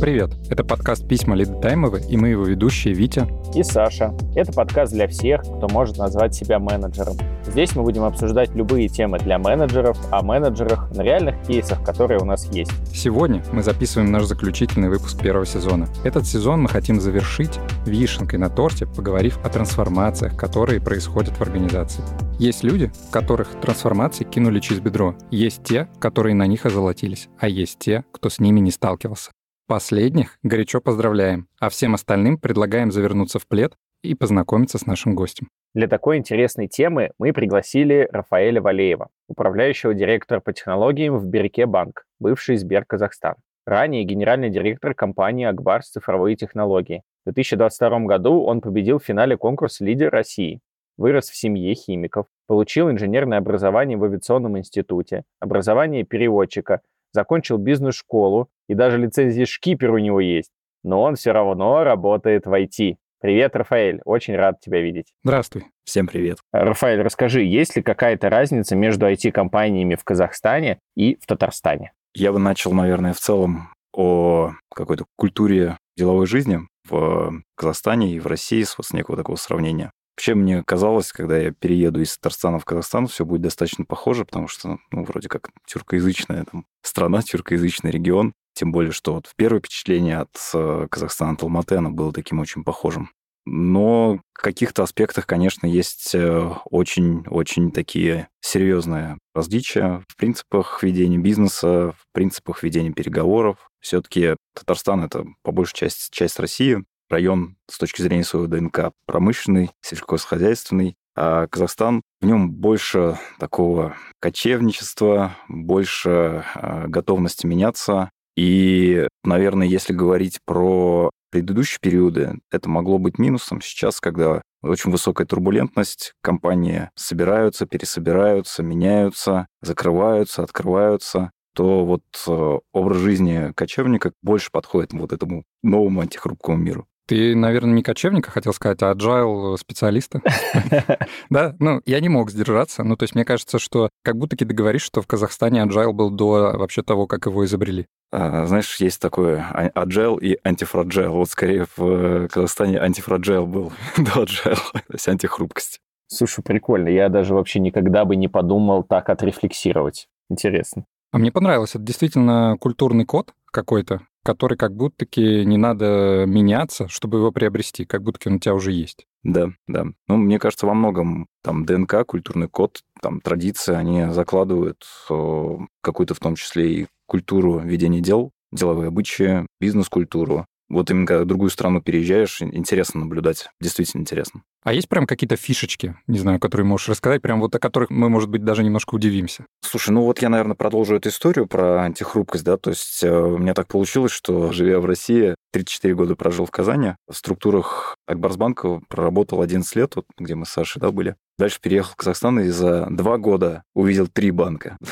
Привет, это подкаст «Письма Лиды Таймовы» и мы его ведущие Витя и Саша. Это подкаст для всех, кто может назвать себя менеджером. Здесь мы будем обсуждать любые темы для менеджеров, о менеджерах на реальных кейсах, которые у нас есть. Сегодня мы записываем наш заключительный выпуск первого сезона. Этот сезон мы хотим завершить вишенкой на торте, поговорив о трансформациях, которые происходят в организации. Есть люди, которых трансформации кинули через бедро. Есть те, которые на них озолотились, а есть те, кто с ними не сталкивался. Последних горячо поздравляем, а всем остальным предлагаем завернуться в плед и познакомиться с нашим гостем. Для такой интересной темы мы пригласили Рафаэля Валеева, управляющего директора по технологиям в Бирке Банк, бывший Сбер Казахстан. Ранее генеральный директор компании «Акбарс цифровые технологии». В 2022 году он победил в финале конкурса «Лидер России». Вырос в семье химиков, получил инженерное образование в авиационном институте, образование переводчика, закончил бизнес-школу, и даже лицензия шкипер у него есть. Но он все равно работает в IT. Привет, Рафаэль, очень рад тебя видеть. Здравствуй. Всем привет. Рафаэль, расскажи, есть ли какая-то разница между IT-компаниями в Казахстане и в Татарстане? Я бы начал, наверное, в целом о какой-то культуре деловой жизни в Казахстане и в России с вот некого такого сравнения. Вообще мне казалось, когда я перееду из Татарстана в Казахстан, все будет достаточно похоже, потому что, ну, вроде как тюркоязычная там, страна, тюркоязычный регион. Тем более, что вот первое впечатление от э, Казахстана, от Алматы, оно было таким очень похожим. Но в каких-то аспектах, конечно, есть очень-очень э, такие серьезные различия в принципах ведения бизнеса, в принципах ведения переговоров. Все-таки Татарстан — это по большей части часть России, район с точки зрения своего ДНК промышленный, сельскохозяйственный, а Казахстан, в нем больше такого кочевничества, больше э, готовности меняться, и, наверное, если говорить про предыдущие периоды, это могло быть минусом. Сейчас, когда очень высокая турбулентность, компании собираются, пересобираются, меняются, закрываются, открываются, то вот э, образ жизни кочевника больше подходит вот этому новому антихрупкому миру. Ты, наверное, не кочевника хотел сказать, а agile специалиста. Да, ну, я не мог сдержаться. Ну, то есть мне кажется, что как будто ты говоришь, что в Казахстане agile был до вообще того, как его изобрели. А, знаешь, есть такое agile и антифраджайл. Вот скорее в Казахстане антифраджайл был до agile, то есть антихрупкость. Слушай, прикольно. Я даже вообще никогда бы не подумал так отрефлексировать. Интересно. А мне понравилось. Это действительно культурный код какой-то который как будто-таки не надо меняться, чтобы его приобрести, как будто он у тебя уже есть. Да, да. Ну, мне кажется, во многом там ДНК, культурный код, там традиции, они закладывают какую-то в том числе и культуру ведения дел, деловые обычаи, бизнес-культуру. Вот именно когда в другую страну переезжаешь, интересно наблюдать, действительно интересно. А есть прям какие-то фишечки, не знаю, которые можешь рассказать, прям вот о которых мы, может быть, даже немножко удивимся? Слушай, ну вот я, наверное, продолжу эту историю про антихрупкость, да, то есть э, у меня так получилось, что, живя в России, 34 года прожил в Казани, в структурах Акбарсбанка проработал 11 лет, вот где мы с Сашей, да, были. Дальше переехал в Казахстан и за два года увидел три банка.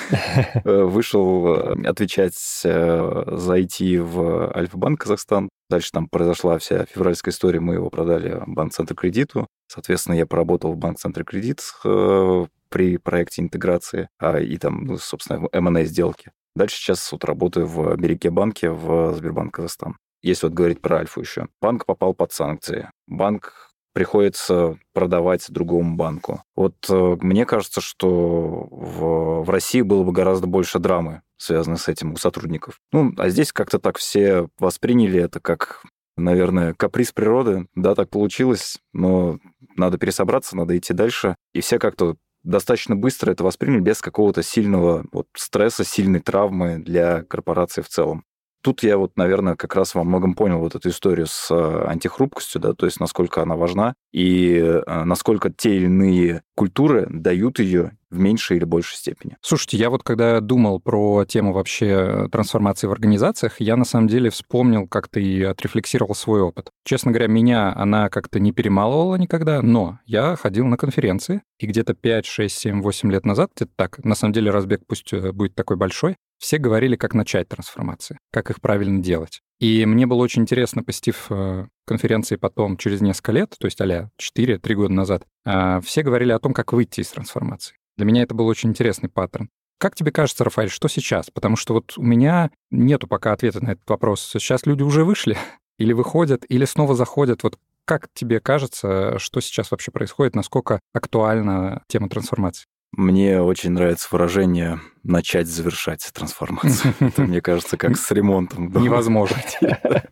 Э, вышел э, отвечать э, за IT в Альфа-банк Казахстан. Дальше там произошла вся февральская история, мы его продали Банк-центр кредиту. Соответственно, я поработал в Банк-центре кредит при проекте интеграции а, и там, ну, собственно, в M&A сделки. Дальше сейчас вот работаю в Береке банке в Сбербанк Казахстан. Если вот говорить про Альфу еще. Банк попал под санкции. Банк приходится продавать другому банку. Вот э, мне кажется, что в, в России было бы гораздо больше драмы, связанной с этим у сотрудников. Ну, а здесь как-то так все восприняли это как, наверное, каприз природы. Да, так получилось, но надо пересобраться, надо идти дальше. И все как-то достаточно быстро это восприняли без какого-то сильного вот, стресса, сильной травмы для корпорации в целом. Тут я вот, наверное, как раз во многом понял вот эту историю с э, антихрупкостью, да, то есть насколько она важна и э, насколько те или иные культуры дают ее в меньшей или большей степени. Слушайте, я вот когда думал про тему вообще трансформации в организациях, я на самом деле вспомнил как-то и отрефлексировал свой опыт. Честно говоря, меня она как-то не перемалывала никогда, но я ходил на конференции, и где-то 5, 6, 7, 8 лет назад, где-то так, на самом деле разбег пусть э, будет такой большой, все говорили, как начать трансформации, как их правильно делать. И мне было очень интересно, посетив э, конференции потом, через несколько лет, то есть а 4-3 года назад, а, все говорили о том, как выйти из трансформации. Для меня это был очень интересный паттерн. Как тебе кажется, Рафаэль, что сейчас? Потому что вот у меня нету пока ответа на этот вопрос. Сейчас люди уже вышли или выходят, или снова заходят. Вот как тебе кажется, что сейчас вообще происходит, насколько актуальна тема трансформации? Мне очень нравится выражение «начать завершать трансформацию». Это, мне кажется, как с ремонтом. Невозможно.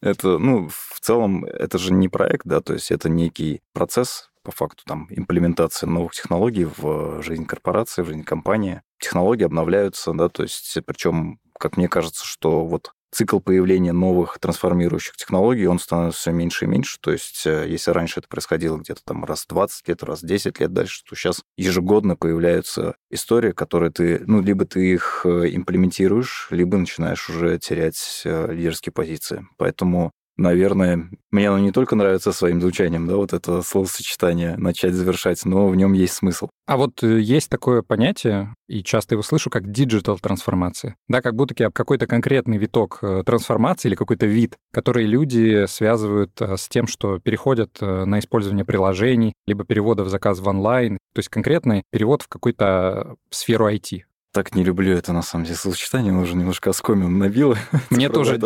Это, ну, в целом, это же не проект, да, то есть это некий процесс, по факту там имплементации новых технологий в жизнь корпорации, в жизнь компании. Технологии обновляются, да, то есть причем, как мне кажется, что вот цикл появления новых трансформирующих технологий, он становится все меньше и меньше. То есть, э, если раньше это происходило где-то там раз 20 лет, раз 10 лет дальше, то сейчас ежегодно появляются истории, которые ты, ну, либо ты их э, имплементируешь, либо начинаешь уже терять э, лидерские позиции. Поэтому наверное, мне оно не только нравится своим звучанием, да, вот это словосочетание начать завершать, но в нем есть смысл. А вот э, есть такое понятие, и часто его слышу, как digital трансформация. Да, как будто какой-то конкретный виток э, трансформации или какой-то вид, который люди связывают э, с тем, что переходят на использование приложений, либо переводов заказ в онлайн, то есть конкретный перевод в какую-то сферу IT так не люблю это, на самом деле, словосочетание, оно уже немножко оскомину набило. Мне тоже,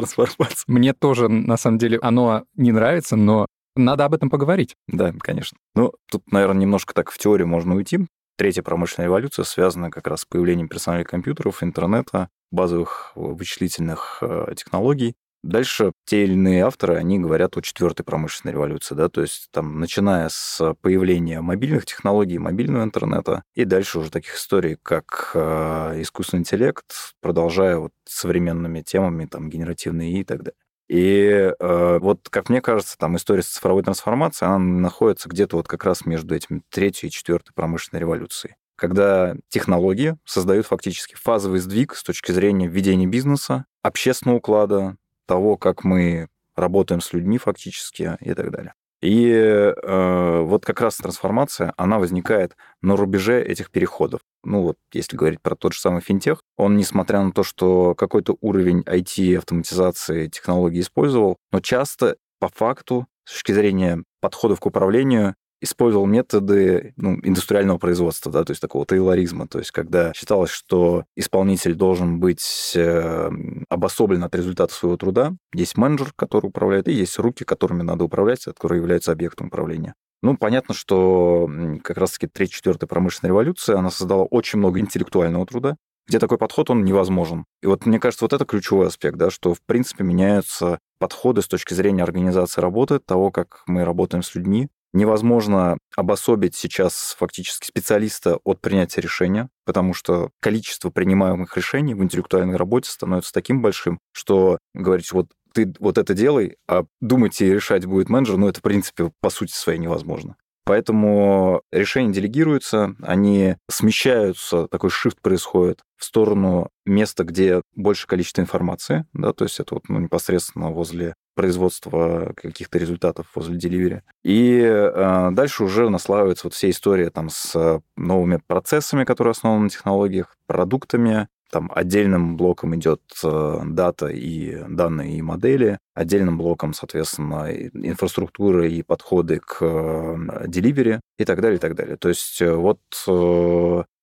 мне тоже, на самом деле, оно не нравится, но надо об этом поговорить. Да, конечно. Ну, тут, наверное, немножко так в теорию можно уйти. Третья промышленная революция связана как раз с появлением персональных компьютеров, интернета, базовых вычислительных э, технологий. Дальше те или иные авторы, они говорят о четвертой промышленной революции, да, то есть там, начиная с появления мобильных технологий, мобильного интернета, и дальше уже таких историй, как э, искусственный интеллект, продолжая вот современными темами, там, генеративные и так далее. И э, вот, как мне кажется, там история с цифровой трансформацией, она находится где-то вот как раз между этими третьей и четвертой промышленной революцией когда технологии создают фактически фазовый сдвиг с точки зрения ведения бизнеса, общественного уклада, того, как мы работаем с людьми фактически и так далее. И э, вот как раз трансформация, она возникает на рубеже этих переходов. Ну вот, если говорить про тот же самый финтех, он, несмотря на то, что какой-то уровень IT, автоматизации, технологий использовал, но часто по факту, с точки зрения подходов к управлению, использовал методы ну, индустриального производства, да, то есть такого тейлоризма, то есть когда считалось, что исполнитель должен быть э, обособлен от результата своего труда, есть менеджер, который управляет, и есть руки, которыми надо управлять, которые являются объектом управления. Ну, понятно, что как раз-таки третья-четвертая промышленная революция, она создала очень много интеллектуального труда, где такой подход, он невозможен. И вот мне кажется, вот это ключевой аспект, да, что, в принципе, меняются подходы с точки зрения организации работы, того, как мы работаем с людьми, Невозможно обособить сейчас фактически специалиста от принятия решения, потому что количество принимаемых решений в интеллектуальной работе становится таким большим, что говорить, вот ты вот это делай, а думать и решать будет менеджер, ну, это, в принципе, по сути своей невозможно. Поэтому решения делегируются, они смещаются, такой shift происходит в сторону места, где больше количество информации, да, то есть это вот ну, непосредственно возле производства каких-то результатов возле деливери. И э, дальше уже наслаивается вот вся история там с новыми процессами, которые основаны на технологиях, продуктами, там отдельным блоком идет э, дата и данные и модели, отдельным блоком, соответственно, инфраструктура и подходы к э, деливери и так далее, и так далее. То есть э, вот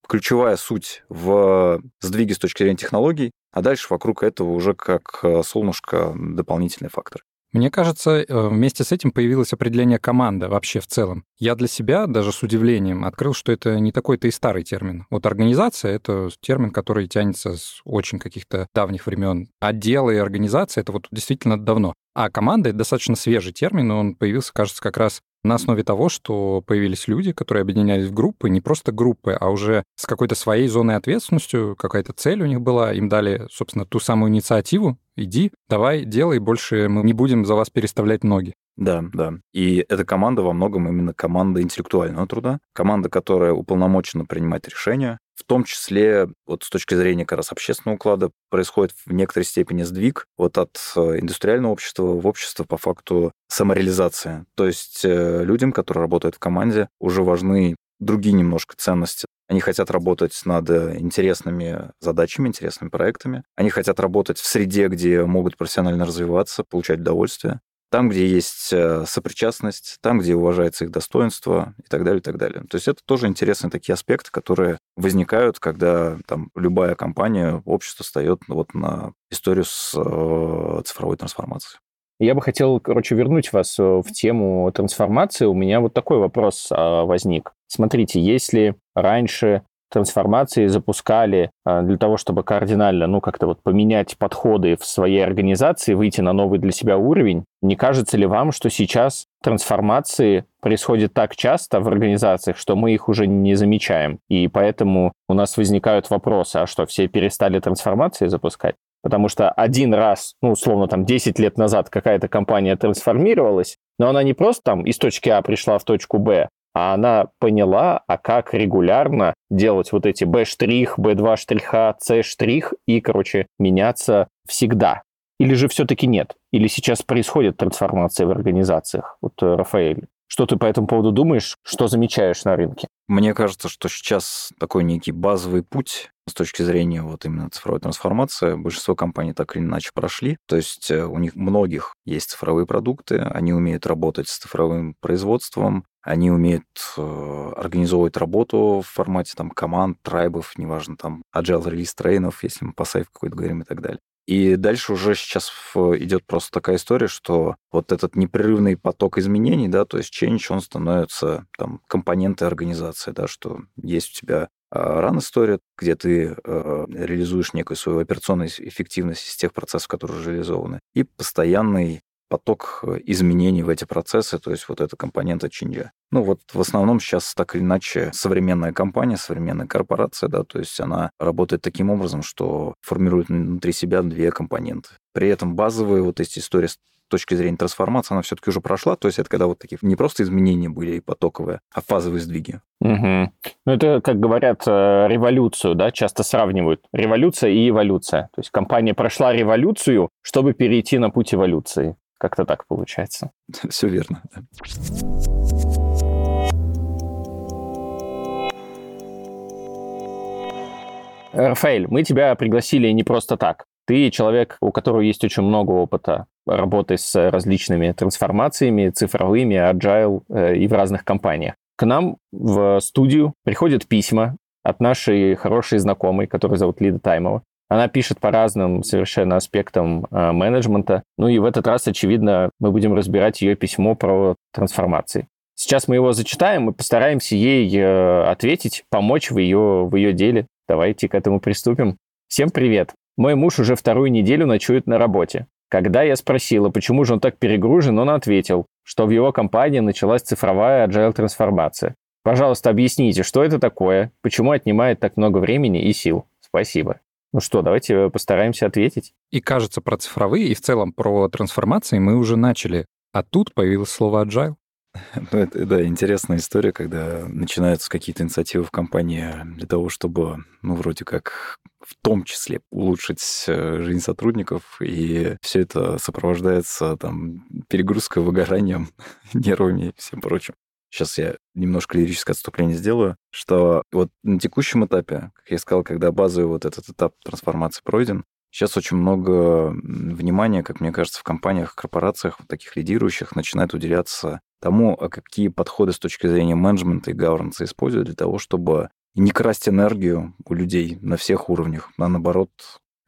ключевая суть в сдвиге с точки зрения технологий, а дальше вокруг этого уже как солнышко дополнительный фактор. Мне кажется, э, вместе с этим появилось определение команда вообще в целом. Я для себя даже с удивлением открыл, что это не такой-то и старый термин. Вот организация — это термин, который тянется с очень каких-то давних времен. Отделы и организация — это вот действительно давно. А команда — это достаточно свежий термин, он появился, кажется, как раз на основе того, что появились люди, которые объединялись в группы, не просто группы, а уже с какой-то своей зоной ответственностью, какая-то цель у них была, им дали, собственно, ту самую инициативу, иди, давай, делай, больше мы не будем за вас переставлять ноги. Да, да. И эта команда во многом именно команда интеллектуального труда, команда, которая уполномочена принимать решения, в том числе вот с точки зрения как раз общественного уклада происходит в некоторой степени сдвиг вот от э, индустриального общества в общество по факту самореализация. То есть э, людям, которые работают в команде, уже важны другие немножко ценности. Они хотят работать над интересными задачами, интересными проектами. Они хотят работать в среде, где могут профессионально развиваться, получать удовольствие. Там, где есть э, сопричастность, там, где уважается их достоинство и так далее, и так далее. То есть это тоже интересные такие аспекты, которые возникают, когда там любая компания, общество встает вот на историю с э, цифровой трансформацией. Я бы хотел, короче, вернуть вас э, в тему трансформации. У меня вот такой вопрос а, возник. Смотрите, если раньше трансформации запускали а, для того, чтобы кардинально, ну, как-то вот поменять подходы в своей организации, выйти на новый для себя уровень, не кажется ли вам, что сейчас трансформации происходят так часто в организациях, что мы их уже не замечаем, и поэтому у нас возникают вопросы, а что, все перестали трансформации запускать? Потому что один раз, ну, условно, там, 10 лет назад какая-то компания трансформировалась, но она не просто там из точки А пришла в точку Б, а она поняла, а как регулярно делать вот эти B', B2 штриха, C штрих и, короче, меняться всегда. Или же все-таки нет? Или сейчас происходит трансформация в организациях? Вот, э, Рафаэль, что ты по этому поводу думаешь? Что замечаешь на рынке? Мне кажется, что сейчас такой некий базовый путь с точки зрения вот именно цифровой трансформации. Большинство компаний так или иначе прошли. То есть э, у них многих есть цифровые продукты, они умеют работать с цифровым производством, они умеют э, организовывать работу в формате там команд, трайбов, неважно, там agile релиз трейнов, если мы по сайф какой-то говорим и так далее. И дальше уже сейчас идет просто такая история, что вот этот непрерывный поток изменений, да, то есть change, он становится там компонентой организации, да, что есть у тебя ран история, где ты э, реализуешь некую свою операционную эффективность из тех процессов, которые реализованы, и постоянный поток э, изменений в эти процессы, то есть вот эта компонента чинжа. Ну вот в основном сейчас так или иначе современная компания, современная корпорация, да, то есть она работает таким образом, что формирует внутри себя две компоненты. При этом базовые вот эти истории с точки зрения трансформации, она все-таки уже прошла. То есть это когда вот такие не просто изменения были и потоковые, а фазовые сдвиги. Угу. Ну, это, как говорят, э, революцию, да, часто сравнивают. Революция и эволюция. То есть компания прошла революцию, чтобы перейти на путь эволюции. Как-то так получается. Все верно. Да. Рафаэль, мы тебя пригласили не просто так. Ты человек, у которого есть очень много опыта работы с различными трансформациями, цифровыми, agile э, и в разных компаниях. К нам в студию приходят письма от нашей хорошей знакомой, которую зовут Лида Таймова. Она пишет по разным совершенно аспектам э, менеджмента. Ну и в этот раз, очевидно, мы будем разбирать ее письмо про трансформации. Сейчас мы его зачитаем и постараемся ей э, ответить, помочь в ее, в ее деле. Давайте к этому приступим. Всем привет. Мой муж уже вторую неделю ночует на работе. Когда я спросила, почему же он так перегружен, он ответил, что в его компании началась цифровая agile трансформация. Пожалуйста, объясните, что это такое, почему отнимает так много времени и сил. Спасибо. Ну что, давайте постараемся ответить. И кажется, про цифровые и в целом про трансформации мы уже начали. А тут появилось слово agile. Ну, это, да, интересная история, когда начинаются какие-то инициативы в компании для того, чтобы, ну, вроде как, в том числе улучшить э, жизнь сотрудников, и все это сопровождается там перегрузкой, выгоранием, нервами и всем прочим. Сейчас я немножко лирическое отступление сделаю, что вот на текущем этапе, как я сказал, когда базовый вот этот этап трансформации пройден, сейчас очень много внимания, как мне кажется, в компаниях, корпорациях, таких лидирующих, начинает уделяться тому, а какие подходы с точки зрения менеджмента и гавернанса используют для того, чтобы не красть энергию у людей на всех уровнях, а наоборот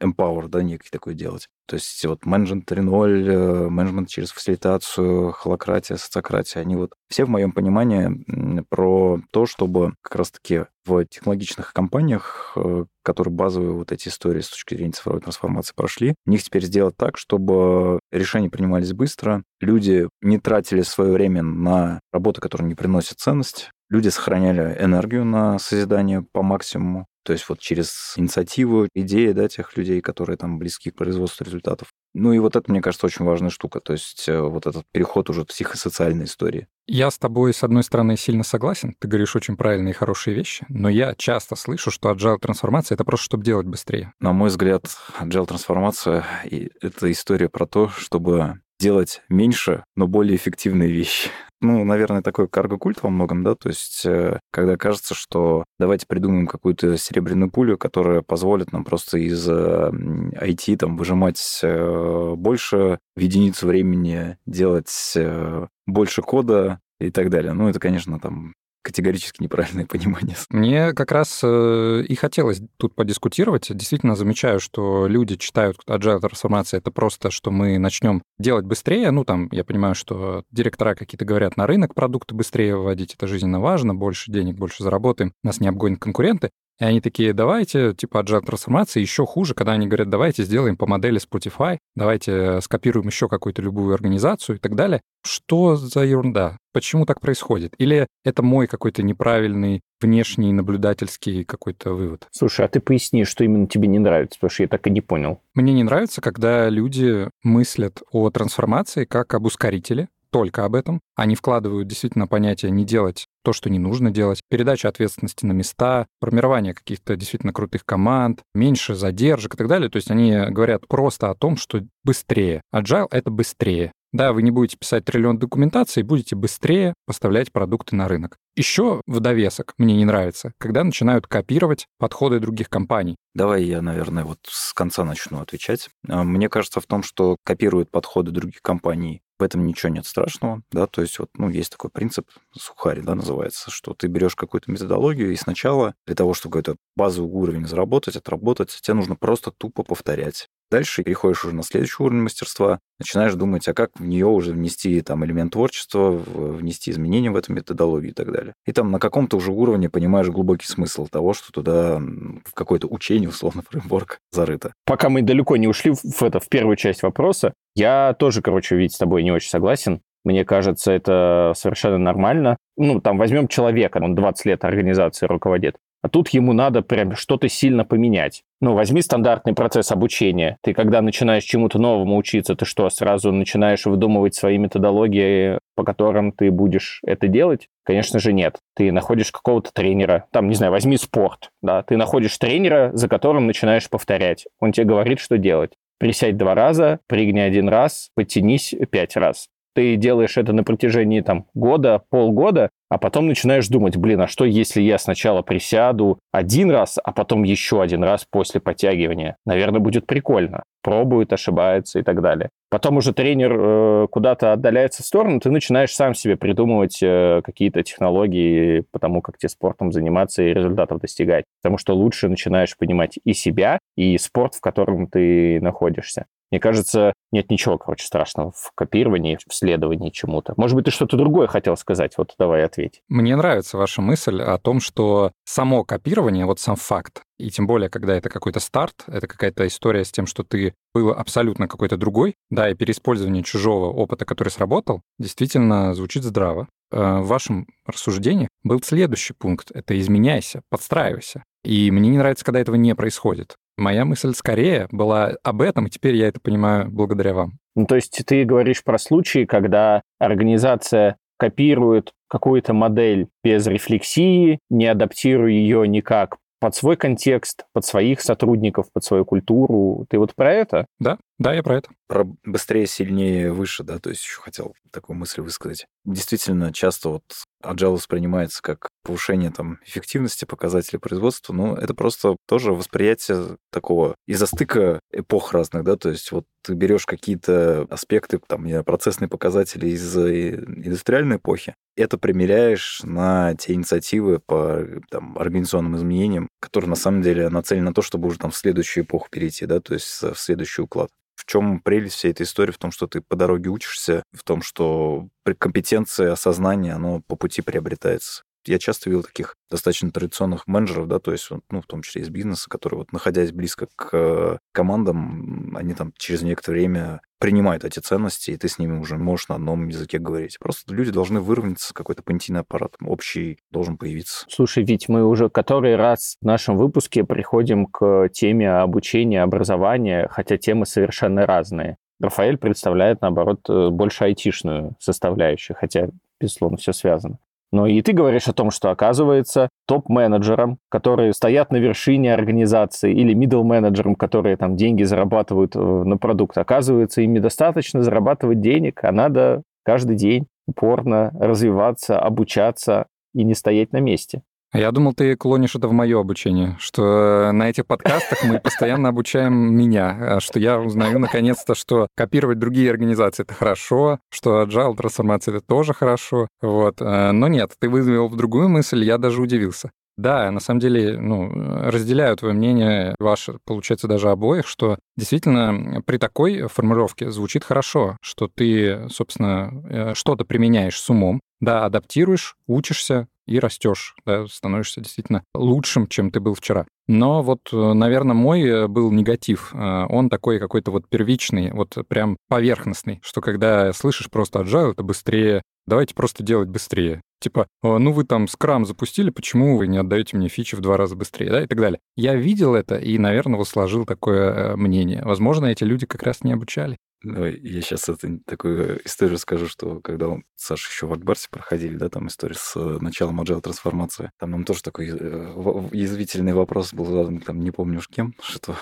empower, да, некий такой делать. То есть вот менеджмент 3.0, э, менеджмент через фасилитацию, холократия, социократия, они вот все в моем понимании про то, чтобы как раз-таки в технологичных компаниях, э, которые базовые вот эти истории с точки зрения цифровой трансформации прошли, у них теперь сделать так, чтобы решения принимались быстро, люди не тратили свое время на работу, которая не приносит ценность, люди сохраняли энергию на созидание по максимуму, то есть вот через инициативу, идеи, да, тех людей, которые там близки к производству результатов. Ну и вот это, мне кажется, очень важная штука. То есть э, вот этот переход уже психосоциальной истории. Я с тобой, с одной стороны, сильно согласен. Ты говоришь очень правильные и хорошие вещи. Но я часто слышу, что agile трансформация — это просто чтобы делать быстрее. На мой взгляд, agile трансформация — это история про то, чтобы делать меньше, но более эффективные вещи. Ну, наверное, такой карго-культ во многом, да, то есть э, когда кажется, что давайте придумаем какую-то серебряную пулю, которая позволит нам просто из IT там выжимать э, больше в единицу времени, делать э, больше кода и так далее. Ну, это, конечно, там категорически неправильное понимание. Мне как раз э, и хотелось тут подискутировать. Действительно замечаю, что люди читают agile трансформация, это просто, что мы начнем делать быстрее. Ну, там, я понимаю, что директора какие-то говорят, на рынок продукты быстрее выводить, это жизненно важно, больше денег, больше заработаем, нас не обгонят конкуренты. И они такие, давайте, типа, agile трансформация, еще хуже, когда они говорят, давайте сделаем по модели Spotify, давайте скопируем еще какую-то любую организацию и так далее. Что за ерунда? Почему так происходит? Или это мой какой-то неправильный внешний наблюдательский какой-то вывод? Слушай, а ты поясни, что именно тебе не нравится, потому что я так и не понял. Мне не нравится, когда люди мыслят о трансформации как об ускорителе, только об этом. Они вкладывают действительно понятие не делать то, что не нужно делать, передача ответственности на места, формирование каких-то действительно крутых команд, меньше задержек и так далее. То есть они говорят просто о том, что быстрее. Agile — это быстрее. Да, вы не будете писать триллион документации, будете быстрее поставлять продукты на рынок. Еще в довесок мне не нравится, когда начинают копировать подходы других компаний. Давай я, наверное, вот с конца начну отвечать. А, мне кажется в том, что копируют подходы других компаний, в этом ничего нет страшного, да, то есть вот, ну, есть такой принцип, сухари, да, называется, что ты берешь какую-то методологию, и сначала для того, чтобы какой-то базовый уровень заработать, отработать, тебе нужно просто тупо повторять. Дальше переходишь уже на следующий уровень мастерства, начинаешь думать, а как в нее уже внести там элемент творчества, внести изменения в эту методологию и так далее. И там на каком-то уже уровне понимаешь глубокий смысл того, что туда в какое-то учение, условно, фреймворк зарыто. Пока мы далеко не ушли в, это, в первую часть вопроса, я тоже, короче, ведь с тобой не очень согласен. Мне кажется, это совершенно нормально. Ну, там, возьмем человека, он 20 лет организации руководит. А тут ему надо прям что-то сильно поменять. Ну, возьми стандартный процесс обучения. Ты когда начинаешь чему-то новому учиться, ты что, сразу начинаешь выдумывать свои методологии, по которым ты будешь это делать? Конечно же, нет. Ты находишь какого-то тренера, там, не знаю, возьми спорт, да, ты находишь тренера, за которым начинаешь повторять. Он тебе говорит, что делать. Присядь два раза, прыгни один раз, подтянись пять раз ты делаешь это на протяжении там года, полгода, а потом начинаешь думать, блин, а что если я сначала присяду один раз, а потом еще один раз после подтягивания? Наверное, будет прикольно. Пробует, ошибается и так далее. Потом уже тренер э, куда-то отдаляется в сторону, ты начинаешь сам себе придумывать э, какие-то технологии по тому, как тебе спортом заниматься и результатов достигать. Потому что лучше начинаешь понимать и себя, и спорт, в котором ты находишься. Мне кажется, нет ничего, короче, страшного в копировании, в следовании чему-то. Может быть, ты что-то другое хотел сказать? Вот давай ответь. Мне нравится ваша мысль о том, что само копирование, вот сам факт, и тем более, когда это какой-то старт, это какая-то история с тем, что ты был абсолютно какой-то другой, да, и переиспользование чужого опыта, который сработал, действительно звучит здраво. Э, в вашем рассуждении был следующий пункт — это изменяйся, подстраивайся. И мне не нравится, когда этого не происходит. Моя мысль скорее была об этом, и теперь я это понимаю благодаря вам. Ну, то есть ты говоришь про случаи, когда организация копирует какую-то модель без рефлексии, не адаптируя ее никак под свой контекст, под своих сотрудников, под свою культуру. Ты вот про это? Да, да, я про это. Про быстрее, сильнее, выше, да, то есть еще хотел такую мысль высказать. Действительно, часто вот agile воспринимается как повышение там эффективности показателей производства, но это просто тоже восприятие такого из-за стыка эпох разных, да, то есть вот ты берешь какие-то аспекты, там, процессные показатели из индустриальной эпохи, это примеряешь на те инициативы по там, организационным изменениям, которые на самом деле нацелены на то, чтобы уже там в следующую эпоху перейти, да, то есть в следующий уклад. В чем прелесть всей этой истории? В том, что ты по дороге учишься, в том, что компетенция, осознание, оно по пути приобретается. Я часто видел таких достаточно традиционных менеджеров, да, то есть, ну, в том числе из бизнеса, которые вот, находясь близко к э, командам, они там через некоторое время принимают эти ценности, и ты с ними уже можешь на одном языке говорить. Просто люди должны выровняться, какой-то понятийный аппарат общий должен появиться. Слушай, ведь мы уже который раз в нашем выпуске приходим к теме обучения, образования, хотя темы совершенно разные. Рафаэль представляет, наоборот, э, больше айтишную составляющую, хотя, безусловно, все связано. Но и ты говоришь о том, что, оказывается, топ-менеджерам, которые стоят на вершине организации, или middle-менеджерам, которые там деньги зарабатывают э, на продукт, оказывается, им недостаточно зарабатывать денег, а надо каждый день упорно развиваться, обучаться и не стоять на месте. Я думал, ты клонишь это в мое обучение, что на этих подкастах мы постоянно обучаем меня, а что я узнаю наконец-то, что копировать другие организации — это хорошо, что agile трансформация — это тоже хорошо. Вот. Э, но нет, ты вызвал в другую мысль, я даже удивился. Да, на самом деле, ну, разделяю твое мнение, ваше, получается, даже обоих, что действительно при такой формулировке звучит хорошо, что ты, собственно, э, что-то применяешь с умом, да, адаптируешь, учишься и растешь, да, становишься действительно лучшим, чем ты был вчера. Но вот, э, наверное, мой э, был негатив. Он такой какой-то вот первичный, вот прям поверхностный, что когда слышишь просто agile, это быстрее, давайте просто делать быстрее. Типа, ну вы там скрам запустили, почему вы не отдаете мне фичи в два раза быстрее, да, и так далее. Я видел это и, наверное, вот сложил такое э, мнение. Возможно, эти люди как раз не обучали. Я сейчас это, такую историю скажу, что когда он, Саша еще в Акбарсе проходили, да, там история с э, началом agile трансформации, там нам тоже такой э, язвительный вопрос был задан, там, не помню уж кем, что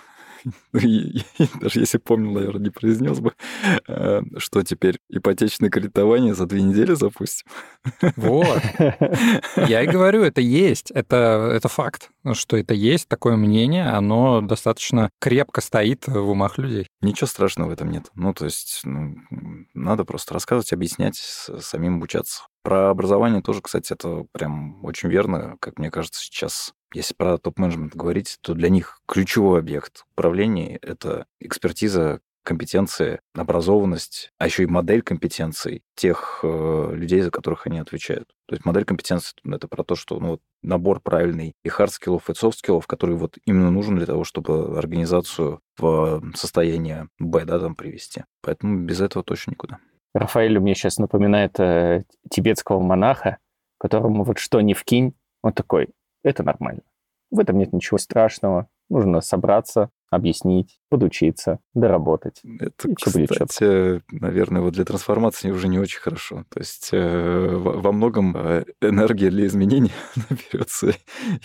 даже если помнил, наверное, не произнес бы, э, что теперь ипотечное кредитование за две недели запустим. Вот. Я и говорю, это есть, это, это факт, что это есть, такое мнение, оно достаточно крепко стоит в умах людей. Ничего страшного в этом нет. Ну, то есть, ну, надо просто рассказывать, объяснять, самим обучаться. Про образование тоже, кстати, это прям очень верно, как мне кажется, сейчас если про топ-менеджмент говорить, то для них ключевой объект управления — это экспертиза, компетенции, образованность, а еще и модель компетенций тех э, людей, за которых они отвечают. То есть модель компетенций — это про то, что ну, вот, набор правильный и хард-скиллов, и софт-скиллов, который вот именно нужен для того, чтобы организацию в состояние Б да, там привести. Поэтому без этого точно никуда. Рафаэль мне сейчас напоминает э, тибетского монаха, которому вот что ни вкинь, он такой, это нормально. В этом нет ничего страшного. Нужно собраться, объяснить, подучиться, доработать. Это, и кстати, наверное, вот для трансформации уже не очень хорошо. То есть э, во многом э, энергия для изменений берется,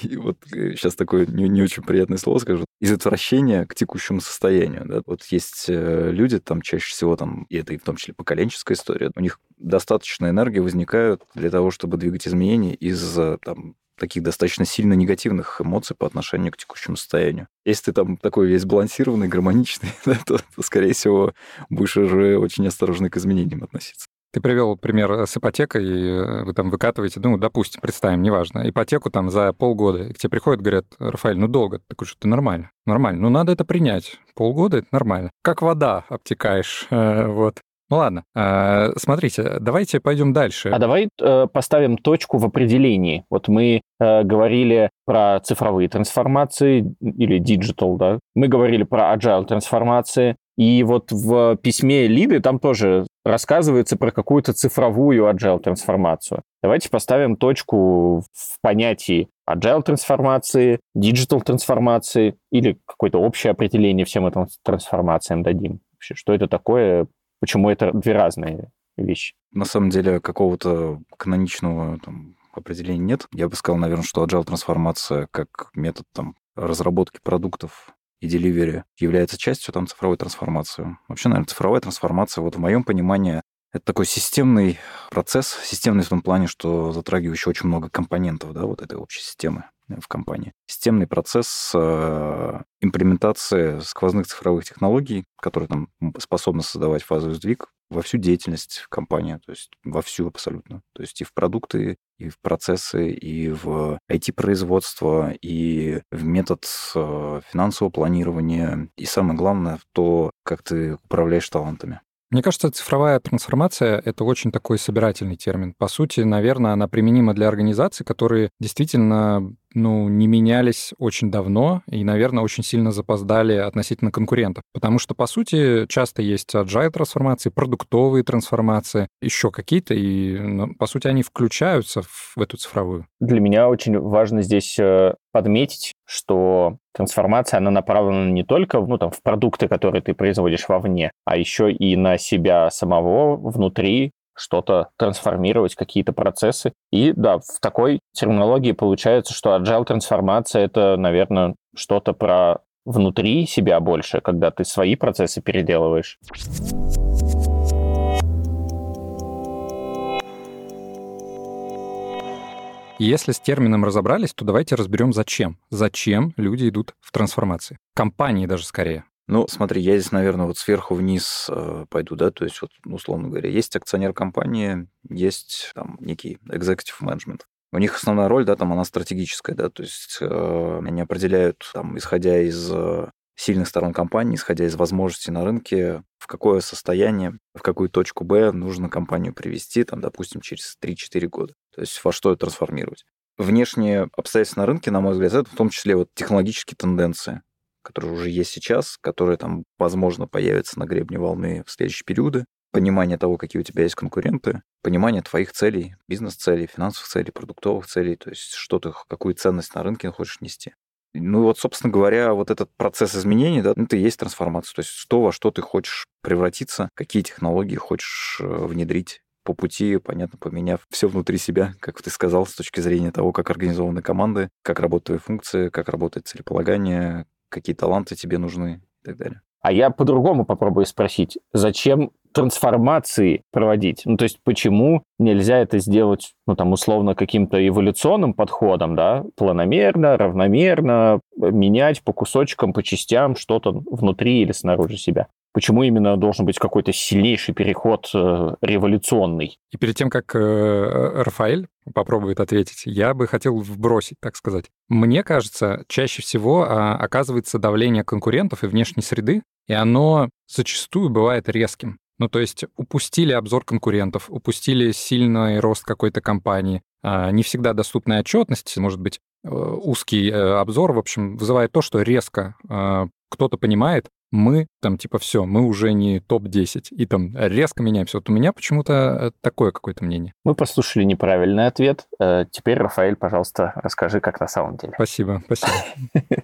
и вот сейчас э, такое не, не очень приятное слово скажу, из отвращения к текущему состоянию. Да? Вот есть э, люди, там чаще всего, там, и это и в том числе поколенческая история, у них достаточно энергии возникает для того, чтобы двигать изменения из там, таких достаточно сильно негативных эмоций по отношению к текущему состоянию. Если ты там такой весь балансированный, гармоничный, то, то, скорее всего, будешь уже очень осторожно к изменениям относиться. Ты привел пример с ипотекой, вы там выкатываете, ну, допустим, представим, неважно, ипотеку там за полгода, к тебе приходят, говорят, Рафаэль, ну долго, ты что ты нормально, нормально, ну надо это принять, полгода это нормально, как вода обтекаешь, э, вот. Ну ладно, а, смотрите, давайте пойдем дальше. А давай э, поставим точку в определении. Вот мы э, говорили про цифровые трансформации или digital, да. Мы говорили про agile трансформации. И вот в письме Лиды там тоже рассказывается про какую-то цифровую agile трансформацию. Давайте поставим точку в понятии agile трансформации, digital трансформации или какое-то общее определение всем этим трансформациям дадим. Вообще, что это такое, Почему это две разные вещи? На самом деле какого-то каноничного там, определения нет. Я бы сказал, наверное, что agile трансформация как метод там, разработки продуктов и деливери является частью там цифровой трансформации. Вообще, наверное, цифровая трансформация, вот в моем понимании, это такой системный процесс, системный в том плане, что затрагивающий очень много компонентов да, вот этой общей системы в компании. Системный процесс э, имплементации сквозных цифровых технологий, которые там способны создавать фазовый сдвиг во всю деятельность компании, то есть во всю абсолютно. То есть и в продукты, и в процессы, и в IT-производство, и в метод э, финансового планирования, и самое главное, в то, как ты управляешь талантами. Мне кажется, цифровая трансформация — это очень такой собирательный термин. По сути, наверное, она применима для организаций, которые действительно ну, не менялись очень давно и, наверное, очень сильно запоздали относительно конкурентов. Потому что, по сути, часто есть agile трансформации, продуктовые трансформации, еще какие-то, и, ну, по сути, они включаются в эту цифровую. Для меня очень важно здесь э, подметить, что трансформация, она направлена не только ну, там, в продукты, которые ты производишь вовне, а еще и на себя самого внутри, что-то трансформировать, какие-то процессы. И да, в такой терминологии получается, что agile трансформация — это, наверное, что-то про внутри себя больше, когда ты свои процессы переделываешь. Если с термином разобрались, то давайте разберем, зачем. Зачем люди идут в трансформации? Компании даже скорее. Ну, смотри, я здесь, наверное, вот сверху вниз э, пойду, да, то есть, вот, условно говоря, есть акционер компании, есть там некий executive management. У них основная роль, да, там она стратегическая, да, то есть э, они определяют, там, исходя из э, сильных сторон компании, исходя из возможностей на рынке, в какое состояние, в какую точку Б нужно компанию привести, там, допустим, через 3-4 года. То есть во что это трансформировать. Внешние обстоятельства на рынке, на мой взгляд, это в том числе вот технологические тенденции, которые уже есть сейчас, которые там, возможно, появятся на гребне волны в следующие периоды, понимание того, какие у тебя есть конкуренты, понимание твоих целей, бизнес-целей, финансовых целей, продуктовых целей, то есть что ты, какую ценность на рынке хочешь нести. Ну вот, собственно говоря, вот этот процесс изменений, да, это и есть трансформация. То есть что во что ты хочешь превратиться, какие технологии хочешь э, внедрить по пути, понятно, поменяв все внутри себя, как ты сказал, с точки зрения того, как организованы команды, как работают твои функции, как работает целеполагание, какие таланты тебе нужны и так далее. А я по-другому попробую спросить, зачем трансформации проводить? Ну, то есть почему нельзя это сделать, ну, там, условно, каким-то эволюционным подходом, да, планомерно, равномерно, менять по кусочкам, по частям что-то внутри или снаружи себя? Почему именно должен быть какой-то сильнейший переход э, революционный? И перед тем, как э, Рафаэль попробует ответить, я бы хотел вбросить, так сказать. Мне кажется, чаще всего э, оказывается давление конкурентов и внешней среды, и оно зачастую бывает резким. Ну, то есть упустили обзор конкурентов, упустили сильный рост какой-то компании, э, не всегда доступная отчетность, может быть, э, узкий э, обзор, в общем, вызывает то, что резко э, кто-то понимает, мы там типа все, мы уже не топ-10, и там резко меняемся. Вот у меня почему-то э, такое какое-то мнение. Мы послушали неправильный ответ. Э, теперь, Рафаэль, пожалуйста, расскажи, как на самом деле. Спасибо, спасибо.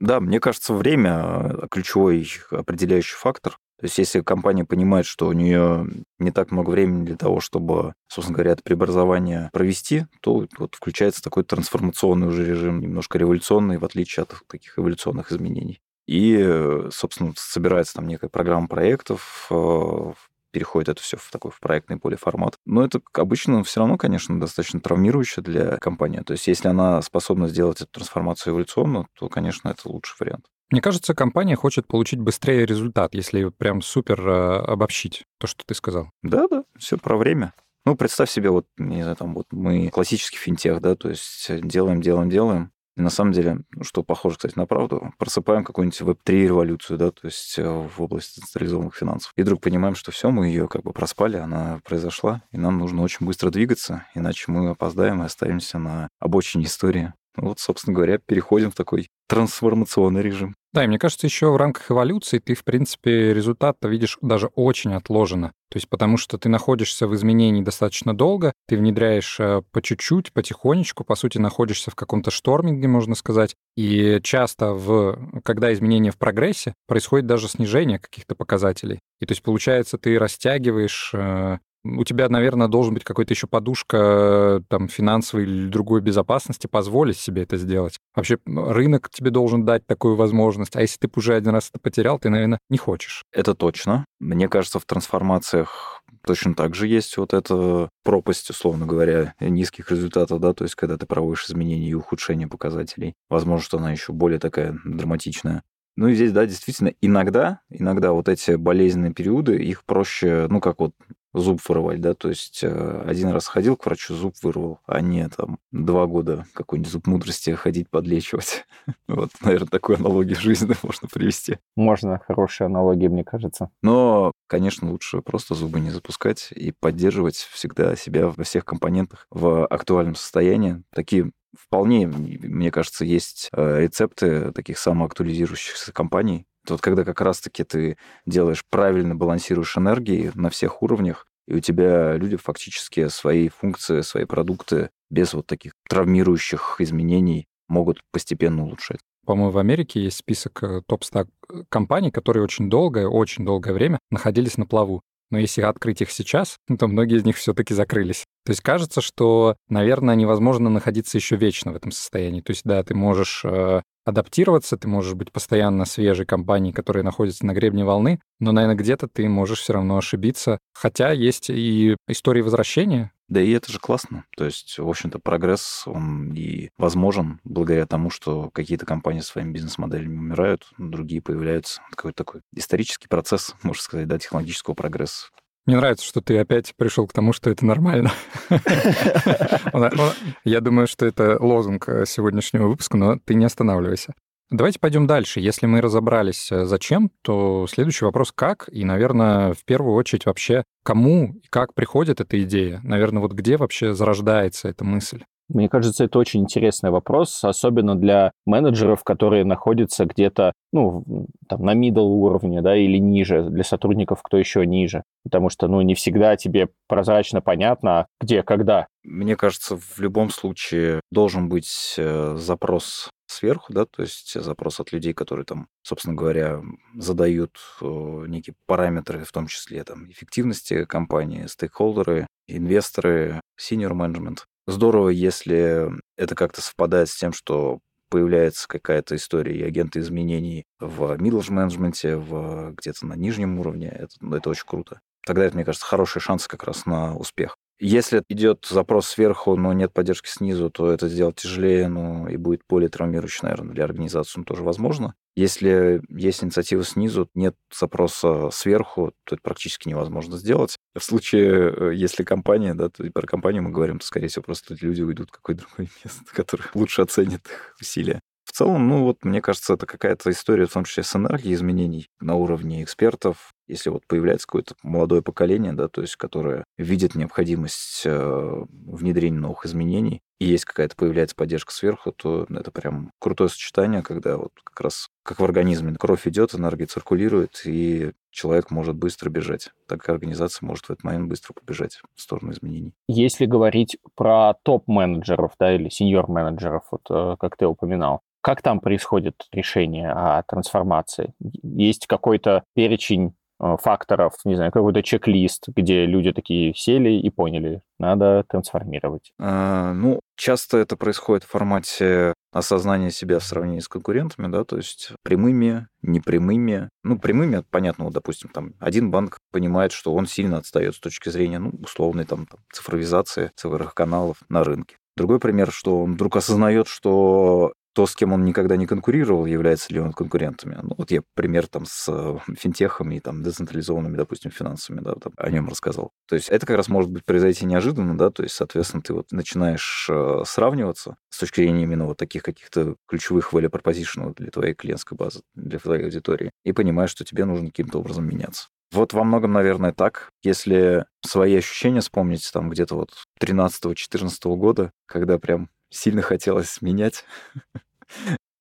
Да, мне кажется, время э, ключевой определяющий фактор. То есть если компания понимает, что у нее не так много времени для того, чтобы, собственно говоря, это преобразование провести, то вот включается такой трансформационный уже режим, немножко революционный, в отличие от таких эволюционных изменений. И, собственно, собирается там некая программа проектов, э, переходит это все в такой в проектный более формат. Но это обычно все равно, конечно, достаточно травмирующе для компании. То есть если она способна сделать эту трансформацию эволюционно, то, конечно, это лучший вариант. Мне кажется, компания хочет получить быстрее результат, если прям супер э, обобщить то, что ты сказал. Да-да, все про время. Ну, представь себе, вот, не знаю, там, вот мы классический финтех, да, то есть делаем, делаем, делаем, и на самом деле, ну, что похоже, кстати, на правду, просыпаем какую-нибудь веб-3 революцию, да, то есть э, в области централизованных финансов. И вдруг понимаем, что все, мы ее как бы проспали, она произошла, и нам нужно очень быстро двигаться, иначе мы опоздаем и останемся на обочине истории. Вот, собственно говоря, переходим в такой трансформационный режим. Да, и мне кажется, еще в рамках эволюции ты, в принципе, результат-то видишь даже очень отложенно. То есть потому что ты находишься в изменении достаточно долго, ты внедряешь э, по чуть-чуть, потихонечку, по сути, находишься в каком-то шторминге, можно сказать. И часто, в, когда изменения в прогрессе, происходит даже снижение каких-то показателей. И то есть, получается, ты растягиваешь э, у тебя, наверное, должен быть какой-то еще подушка там финансовой или другой безопасности позволить себе это сделать. Вообще рынок тебе должен дать такую возможность, а если ты уже один раз это потерял, ты, наверное, не хочешь. Это точно. Мне кажется, в трансформациях точно так же есть вот эта пропасть, условно говоря, низких результатов, да, то есть когда ты проводишь изменения и ухудшение показателей. Возможно, что она еще более такая драматичная. Ну и здесь, да, действительно, иногда, иногда вот эти болезненные периоды, их проще, ну как вот зуб вырывать, да, то есть э, один раз ходил к врачу, зуб вырвал, а не там два года какой-нибудь зуб мудрости ходить подлечивать. вот, наверное, такую аналогию жизни можно привести. Можно, хорошая аналогия, мне кажется. Но, конечно, лучше просто зубы не запускать и поддерживать всегда себя во всех компонентах в актуальном состоянии. Такие вполне, мне кажется, есть э, рецепты таких самоактуализирующихся компаний. Вот когда как раз-таки ты делаешь правильно, балансируешь энергии на всех уровнях, и у тебя люди фактически свои функции, свои продукты без вот таких травмирующих изменений могут постепенно улучшать. По-моему, в Америке есть список э, топ-100 компаний, которые очень долгое, очень долгое время находились на плаву. но если открыть их сейчас, то многие из них все-таки закрылись. То есть кажется, что, наверное, невозможно находиться еще вечно в этом состоянии. То есть, да, ты можешь э, адаптироваться, ты можешь быть постоянно свежей компанией, которая находится на гребне волны, но, наверное, где-то ты можешь все равно ошибиться. Хотя есть и истории возвращения. Да и это же классно. То есть, в общем-то, прогресс, он и возможен благодаря тому, что какие-то компании своими бизнес-моделями умирают, другие появляются. Какой-то такой исторический процесс, можно сказать, да, технологического прогресса. Мне нравится, что ты опять пришел к тому, что это нормально. Я думаю, что это лозунг э, сегодняшнего выпуска, но ты не останавливайся. Давайте пойдем дальше. Если мы разобрались, э, зачем, то следующий вопрос как, и, наверное, в первую очередь вообще, кому и как приходит эта идея? Наверное, вот где вообще зарождается эта мысль? Мне кажется, это очень интересный вопрос, особенно для менеджеров, которые находятся где-то, ну, там, на middle уровне, да, или ниже, для сотрудников, кто еще ниже. Потому что, ну, не всегда тебе прозрачно понятно, где, когда. Мне кажется, в любом случае должен быть э, запрос сверху, да, то есть запрос от людей, которые там, собственно говоря, задают э, некие параметры, в том числе там эффективности компании, стейкхолдеры, инвесторы, senior management. Здорово, если это как-то совпадает с тем, что появляется какая-то история и агенты изменений в middle менеджменте, в где-то на нижнем уровне. Это, ну, это очень круто. Тогда это, мне кажется, хороший шанс как раз на успех. Если идет запрос сверху, но нет поддержки снизу, то это сделать тяжелее, ну и будет более травмирующе, наверное, для организации, но тоже возможно. Если есть инициатива снизу, нет запроса сверху, то это практически невозможно сделать. В случае, э, если компания, да, то и про компанию мы говорим, то, скорее всего, просто люди уйдут в какое-то другое место, которое лучше оценит их усилия. В целом, ну вот, мне кажется, это какая-то история, в том числе с энергией изменений на уровне экспертов. Если вот появляется какое-то молодое поколение, да, то есть которое видит необходимость э, внедрения новых изменений, и есть какая-то появляется поддержка сверху, то это прям крутое сочетание, когда вот как раз как в организме кровь идет, энергия циркулирует, и человек может быстро бежать, так как организация может в этот момент быстро побежать в сторону изменений. Если говорить про топ-менеджеров, да, или сеньор-менеджеров, вот э, как ты упоминал, как там происходит решение о трансформации? Есть какой-то перечень факторов, не знаю, какой-то чек-лист, где люди такие сели и поняли, надо трансформировать? А, ну, часто это происходит в формате осознания себя в сравнении с конкурентами, да, то есть прямыми, непрямыми. Ну, прямыми, понятно, вот, допустим, там один банк понимает, что он сильно отстает с точки зрения, ну, условной там, там цифровизации цифровых каналов на рынке. Другой пример, что он вдруг осознает, что то, с кем он никогда не конкурировал, является ли он конкурентами. Ну, вот я пример там с э, финтехами и там децентрализованными, допустим, финансами, да, там, о нем рассказал. То есть это как раз может быть произойти неожиданно, да, то есть, соответственно, ты вот начинаешь э, сравниваться с точки зрения именно вот таких каких-то ключевых value proposition для твоей клиентской базы, для твоей аудитории, и понимаешь, что тебе нужно каким-то образом меняться. Вот во многом, наверное, так. Если свои ощущения вспомнить, там где-то вот 13-14 года, когда прям сильно хотелось менять.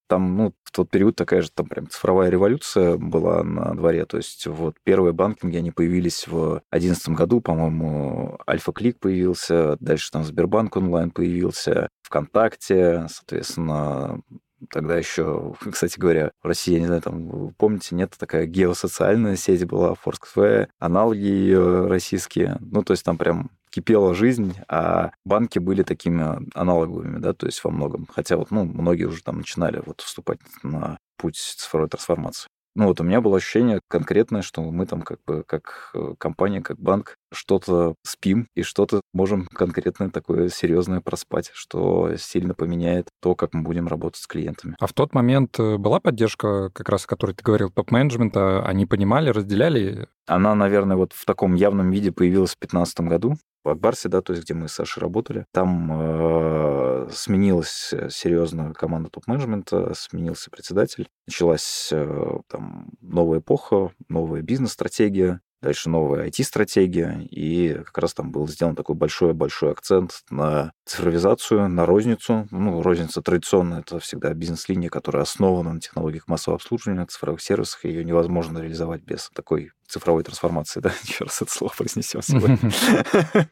Там, ну, в тот период такая же там прям цифровая революция была на дворе. То есть вот первые банкинги, они появились в 2011 году, по-моему, Альфа-Клик появился, дальше там Сбербанк онлайн появился, ВКонтакте, соответственно, Тогда еще, кстати говоря, в России, я не знаю, там, помните, нет, такая геосоциальная сеть была, Foursquare, аналоги ее российские. Ну, то есть там прям кипела жизнь, а банки были такими аналоговыми, да, то есть во многом. Хотя вот, ну, многие уже там начинали вот вступать на путь цифровой трансформации. Ну вот у меня было ощущение конкретное, что мы там как бы как э, компания, как банк что-то спим и что-то можем конкретно такое серьезное проспать, что сильно поменяет то, как мы будем работать с клиентами. А в тот момент э, была поддержка, как раз о которой ты говорил, топ-менеджмента? Они понимали, разделяли? Она, наверное, вот в таком явном виде появилась в 2015 году в Акбарсе, да, то есть где мы с Сашей работали. Там э, сменилась э, серьезно команда топ-менеджмента, сменился председатель. Началась э, там новая эпоха, новая бизнес-стратегия, дальше новая IT-стратегия, и как раз там был сделан такой большой-большой акцент на цифровизацию, на розницу. Ну, розница традиционно это всегда бизнес-линия, которая основана на технологиях массового обслуживания, цифровых сервисах, ее невозможно реализовать без такой цифровой трансформации, да, еще раз это слово произнесем сегодня.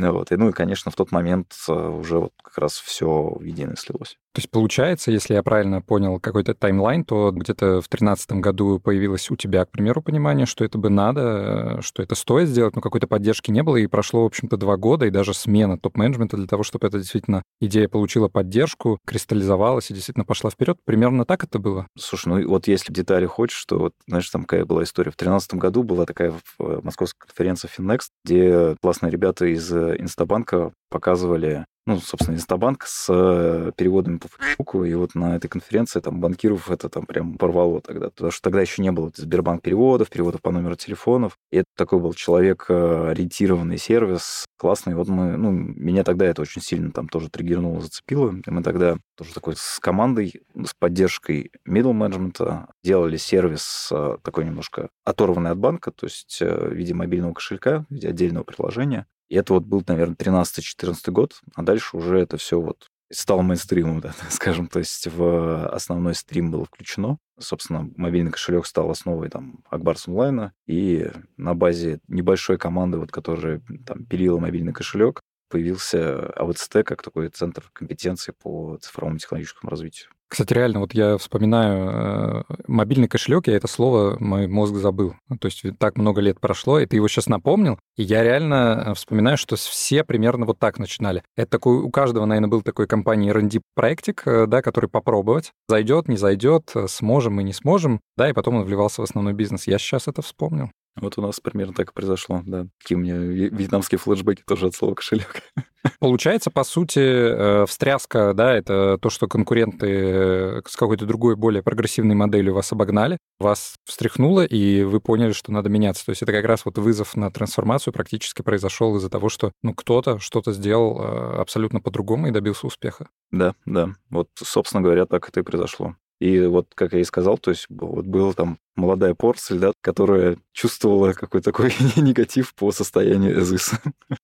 Вот. И, ну и, конечно, в тот момент э, уже вот как раз все в единое слилось. То есть получается, если я правильно понял какой-то таймлайн, то где-то в 2013 году появилось у тебя, к примеру, понимание, что это бы надо, э, что это стоит сделать, но какой-то поддержки не было, и прошло, в общем-то, два года, и даже смена топ-менеджмента для того, чтобы это действительно идея получила поддержку, кристаллизовалась и действительно пошла вперед. Примерно так это было? Слушай, ну вот если детали хочешь, то вот, знаешь, там какая была история. В 2013 году была такая в московской конференции Finnext, где классные ребята из э, Инстабанка показывали ну, собственно, Инстабанк с э, переводами по Фейсбуку, и вот на этой конференции там банкиров это там прям порвало тогда, потому что тогда еще не было Сбербанк переводов, переводов по номеру телефонов, и это такой был человек-ориентированный сервис, классный, вот мы, ну, меня тогда это очень сильно там тоже триггернуло, зацепило, и мы тогда тоже такой с командой, с поддержкой middle менеджмента делали сервис э, такой немножко оторванный от банка, то есть э, в виде мобильного кошелька, в виде отдельного приложения, и это вот был, наверное, 13-14 год, а дальше уже это все вот стало мейнстримом, да, скажем, то есть в основной стрим было включено. Собственно, мобильный кошелек стал основой там Акбарс онлайна, и на базе небольшой команды, вот, которая там пилила мобильный кошелек, появился АВЦТ как такой центр компетенции по цифровому технологическому развитию. Кстати, реально, вот я вспоминаю э, мобильный кошелек, я это слово мой мозг забыл. Ну, то есть так много лет прошло, и ты его сейчас напомнил, и я реально э, вспоминаю, что все примерно вот так начинали. Это такой, у каждого, наверное, был такой компании R&D проектик, э, да, который попробовать. Зайдет, не зайдет, сможем мы не сможем, да, и потом он вливался в основной бизнес. Я сейчас это вспомнил. Вот у нас примерно так и произошло, да. Такие у меня вьетнамские флешбеки тоже от слова кошелек. Получается, по сути, э, встряска, да, это то, что конкуренты э, с какой-то другой, более прогрессивной моделью вас обогнали, вас встряхнуло, и вы поняли, что надо меняться. То есть это как раз вот вызов на трансформацию практически произошел из-за того, что ну, кто-то что-то сделал э, абсолютно по-другому и добился успеха. Да, да. Вот, собственно говоря, так это и произошло. И вот, как я и сказал, то есть вот была там молодая порцель, да, которая чувствовала какой-то такой негатив по состоянию ЭЗИС.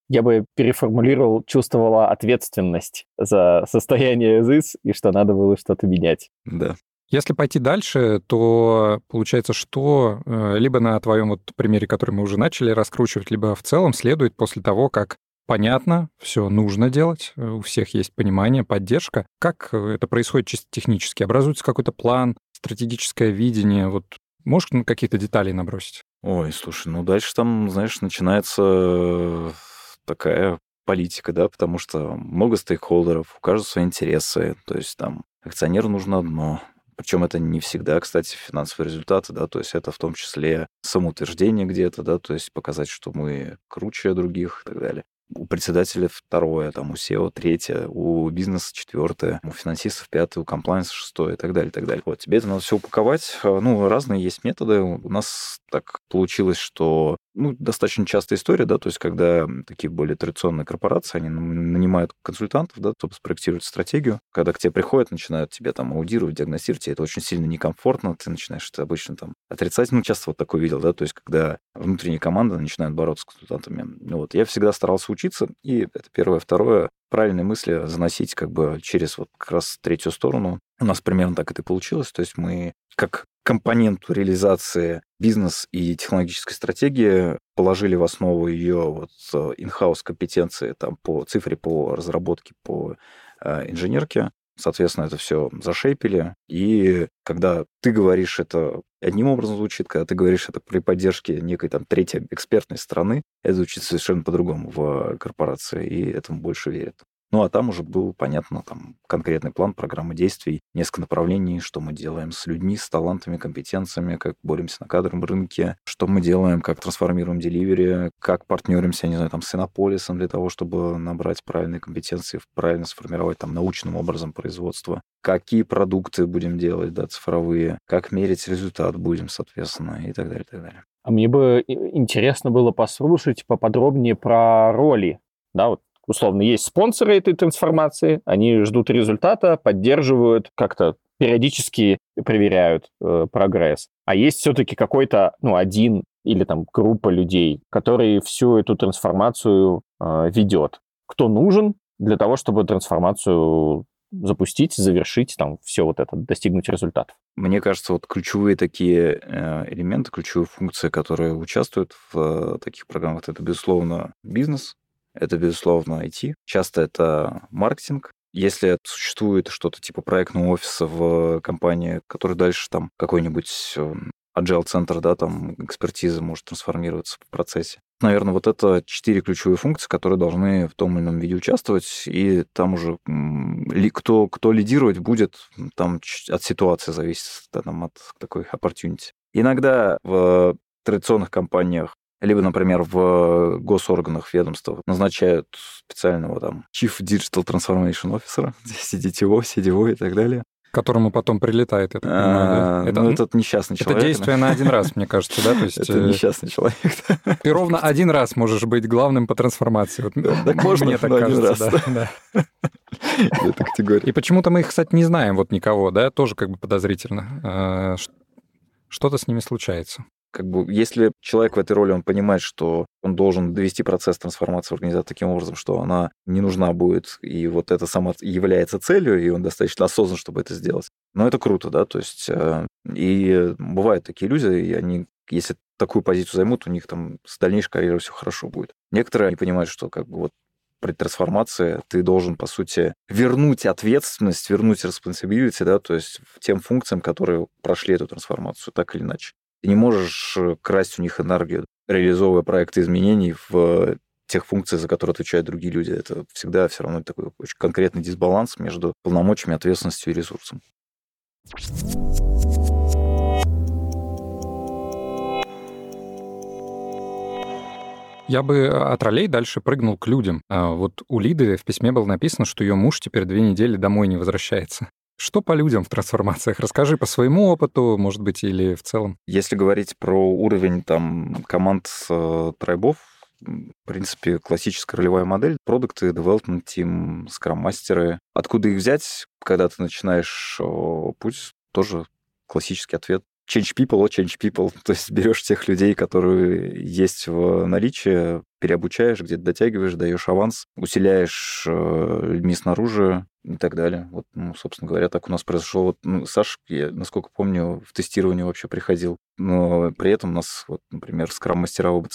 Я бы переформулировал, чувствовала ответственность за состояние ЭЗИС и что надо было что-то менять. Да. Если пойти дальше, то получается, что э, либо на твоем вот примере, который мы уже начали раскручивать, либо в целом следует после того, как понятно, все нужно делать, э, у всех есть понимание, поддержка. Как э, это происходит чисто технически? Образуется какой-то план, стратегическое видение? Вот можешь какие-то детали набросить? Ой, слушай, ну дальше там, знаешь, начинается такая политика, да, потому что много стейкхолдеров, у каждого свои интересы, то есть там акционеру нужно одно, причем это не всегда, кстати, финансовые результаты, да, то есть это в том числе самоутверждение где-то, да, то есть показать, что мы круче других и так далее у председателя второе, там, у SEO третье, у бизнеса четвертое, у финансистов пятое, у комплайенса шестое и так далее, и так далее. Вот, тебе это надо все упаковать. Э, ну, разные есть методы. У нас так получилось, что ну, достаточно частая история, да, то есть когда такие более традиционные корпорации, они нанимают консультантов, да, чтобы спроектировать стратегию, когда к тебе приходят, начинают тебя там аудировать, диагностировать, тебе это очень сильно некомфортно, ты начинаешь это обычно там отрицать, ну, часто вот такое видел, да, то есть когда внутренние команды начинают бороться с консультантами. Вот, я всегда старался учиться, и это первое. Второе, правильные мысли заносить как бы через вот как раз третью сторону. У нас примерно так это и получилось. То есть мы как компоненту реализации бизнес и технологической стратегии положили в основу ее вот in-house компетенции там по цифре, по разработке, по э, инженерке. Соответственно, это все зашейпили. И когда ты говоришь это одним образом звучит, когда ты говоришь это при поддержке некой там третьей экспертной страны, это звучит совершенно по-другому в корпорации, и этому больше верят. Ну, а там уже был, понятно, там конкретный план программы действий, несколько направлений, что мы делаем с людьми, с талантами, компетенциями, как боремся на кадровом рынке, что мы делаем, как трансформируем деливери, как партнеримся, не знаю, там, с Иннополисом для того, чтобы набрать правильные компетенции, правильно сформировать там научным образом производство, какие продукты будем делать, да, цифровые, как мерить результат будем, соответственно, и так далее, и так далее. А мне бы интересно было послушать поподробнее про роли да, вот условно, есть спонсоры этой трансформации, они ждут результата, поддерживают, как-то периодически проверяют э, прогресс. А есть все-таки какой-то, ну, один или там группа людей, которые всю эту трансформацию э, ведет. Кто нужен для того, чтобы трансформацию запустить, завершить, там, все вот это, достигнуть результатов. Мне кажется, вот ключевые такие э, элементы, ключевые функции, которые участвуют в э, таких программах, это, безусловно, бизнес, это, безусловно, IT. Часто это маркетинг, если существует что-то типа проектного офиса в компании, который дальше там какой-нибудь эм, agile-центр, да, там экспертиза может трансформироваться в процессе. Наверное, вот это четыре ключевые функции, которые должны в том или ином виде участвовать, и там уже кто, кто лидировать будет, там от ситуации зависит, да, там, от такой opportunity. Иногда в традиционных компаниях либо, например, в госорганах, ведомствах назначают специального там Chief Digital Transformation Officer, CDTO, CDO и так далее которому потом прилетает, я так понимаю, да? А, это, ну, этот несчастный человек. Это действие на один раз, мне кажется, да? То есть, это э, несчастный человек. Ты ровно один раз можешь быть главным по трансформации. Вот, так можно, мне так кажется. Да, да. категория. И почему-то мы их, кстати, не знаем вот никого, да? Тоже как бы подозрительно. А, что-то с ними случается как бы, если человек в этой роли, он понимает, что он должен довести процесс трансформации в организации таким образом, что она не нужна будет, и вот это само является целью, и он достаточно осознан, чтобы это сделать. Но это круто, да, то есть, э, и бывают такие люди, и они, если такую позицию займут, у них там с дальнейшей карьерой все хорошо будет. Некоторые, они понимают, что как бы вот при трансформации ты должен, по сути, вернуть ответственность, вернуть responsibility, да, то есть тем функциям, которые прошли эту трансформацию, так или иначе. Ты не можешь э, красть у них энергию, реализовывая проекты изменений в тех функций, за которые отвечают другие люди. Это всегда все равно такой очень конкретный дисбаланс между полномочиями, ответственностью и ресурсом. Я бы от ролей дальше прыгнул к людям. А вот у Лиды в письме было написано, что ее муж теперь две недели домой не возвращается. Что по людям в трансформациях? Расскажи по своему опыту, может быть, или в целом. Если говорить про уровень там команд э, трайбов, в принципе, классическая ролевая модель. Продукты, development team, скрам-мастеры. Откуда их взять, когда ты начинаешь путь? Тоже классический ответ change people or change people. То есть берешь тех людей, которые есть в наличии, переобучаешь, где-то дотягиваешь, даешь аванс, усиляешь э, людьми снаружи и так далее. Вот, ну, собственно говоря, так у нас произошло. Вот, ну, Саш, я, насколько помню, в тестирование вообще приходил. Но при этом у нас, вот, например, скрам-мастера в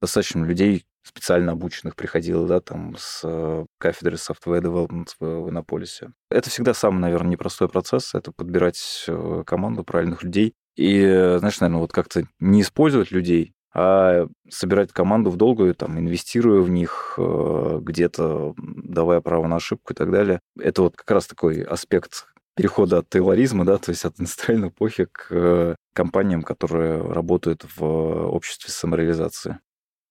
достаточно людей специально обученных приходило, да, там с э, кафедры Software Development в Иннополисе. Это всегда самый, наверное, непростой процесс, это подбирать э, команду правильных людей, и, знаешь, наверное, вот как-то не использовать людей, а собирать команду в долгую, там, инвестируя в них, э, где-то давая право на ошибку и так далее. Это вот как раз такой аспект перехода от тейлоризма, да, то есть от индустриальной эпохи к э, компаниям, которые работают в обществе самореализации.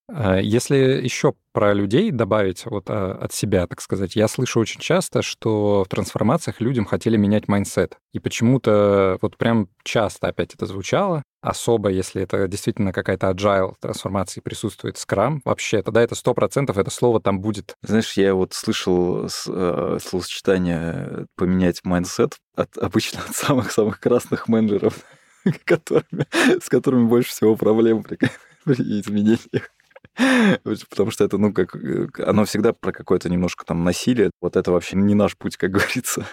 А, если еще про людей добавить вот а, от себя, так сказать, я слышу очень часто, что в трансформациях людям хотели менять mindset. И почему-то вот прям часто опять это звучало, особо если это действительно какая-то agile трансформация присутствует, Scrum, вообще, тогда это сто процентов это слово там будет. Знаешь, я вот слышал э, словосочетание «поменять mindset» от, обычно от самых-самых красных менеджеров, с которыми больше всего проблем при, при изменениях. Потому что это, ну, как... Э, оно всегда про какое-то немножко там насилие. Вот это вообще не наш путь, как говорится.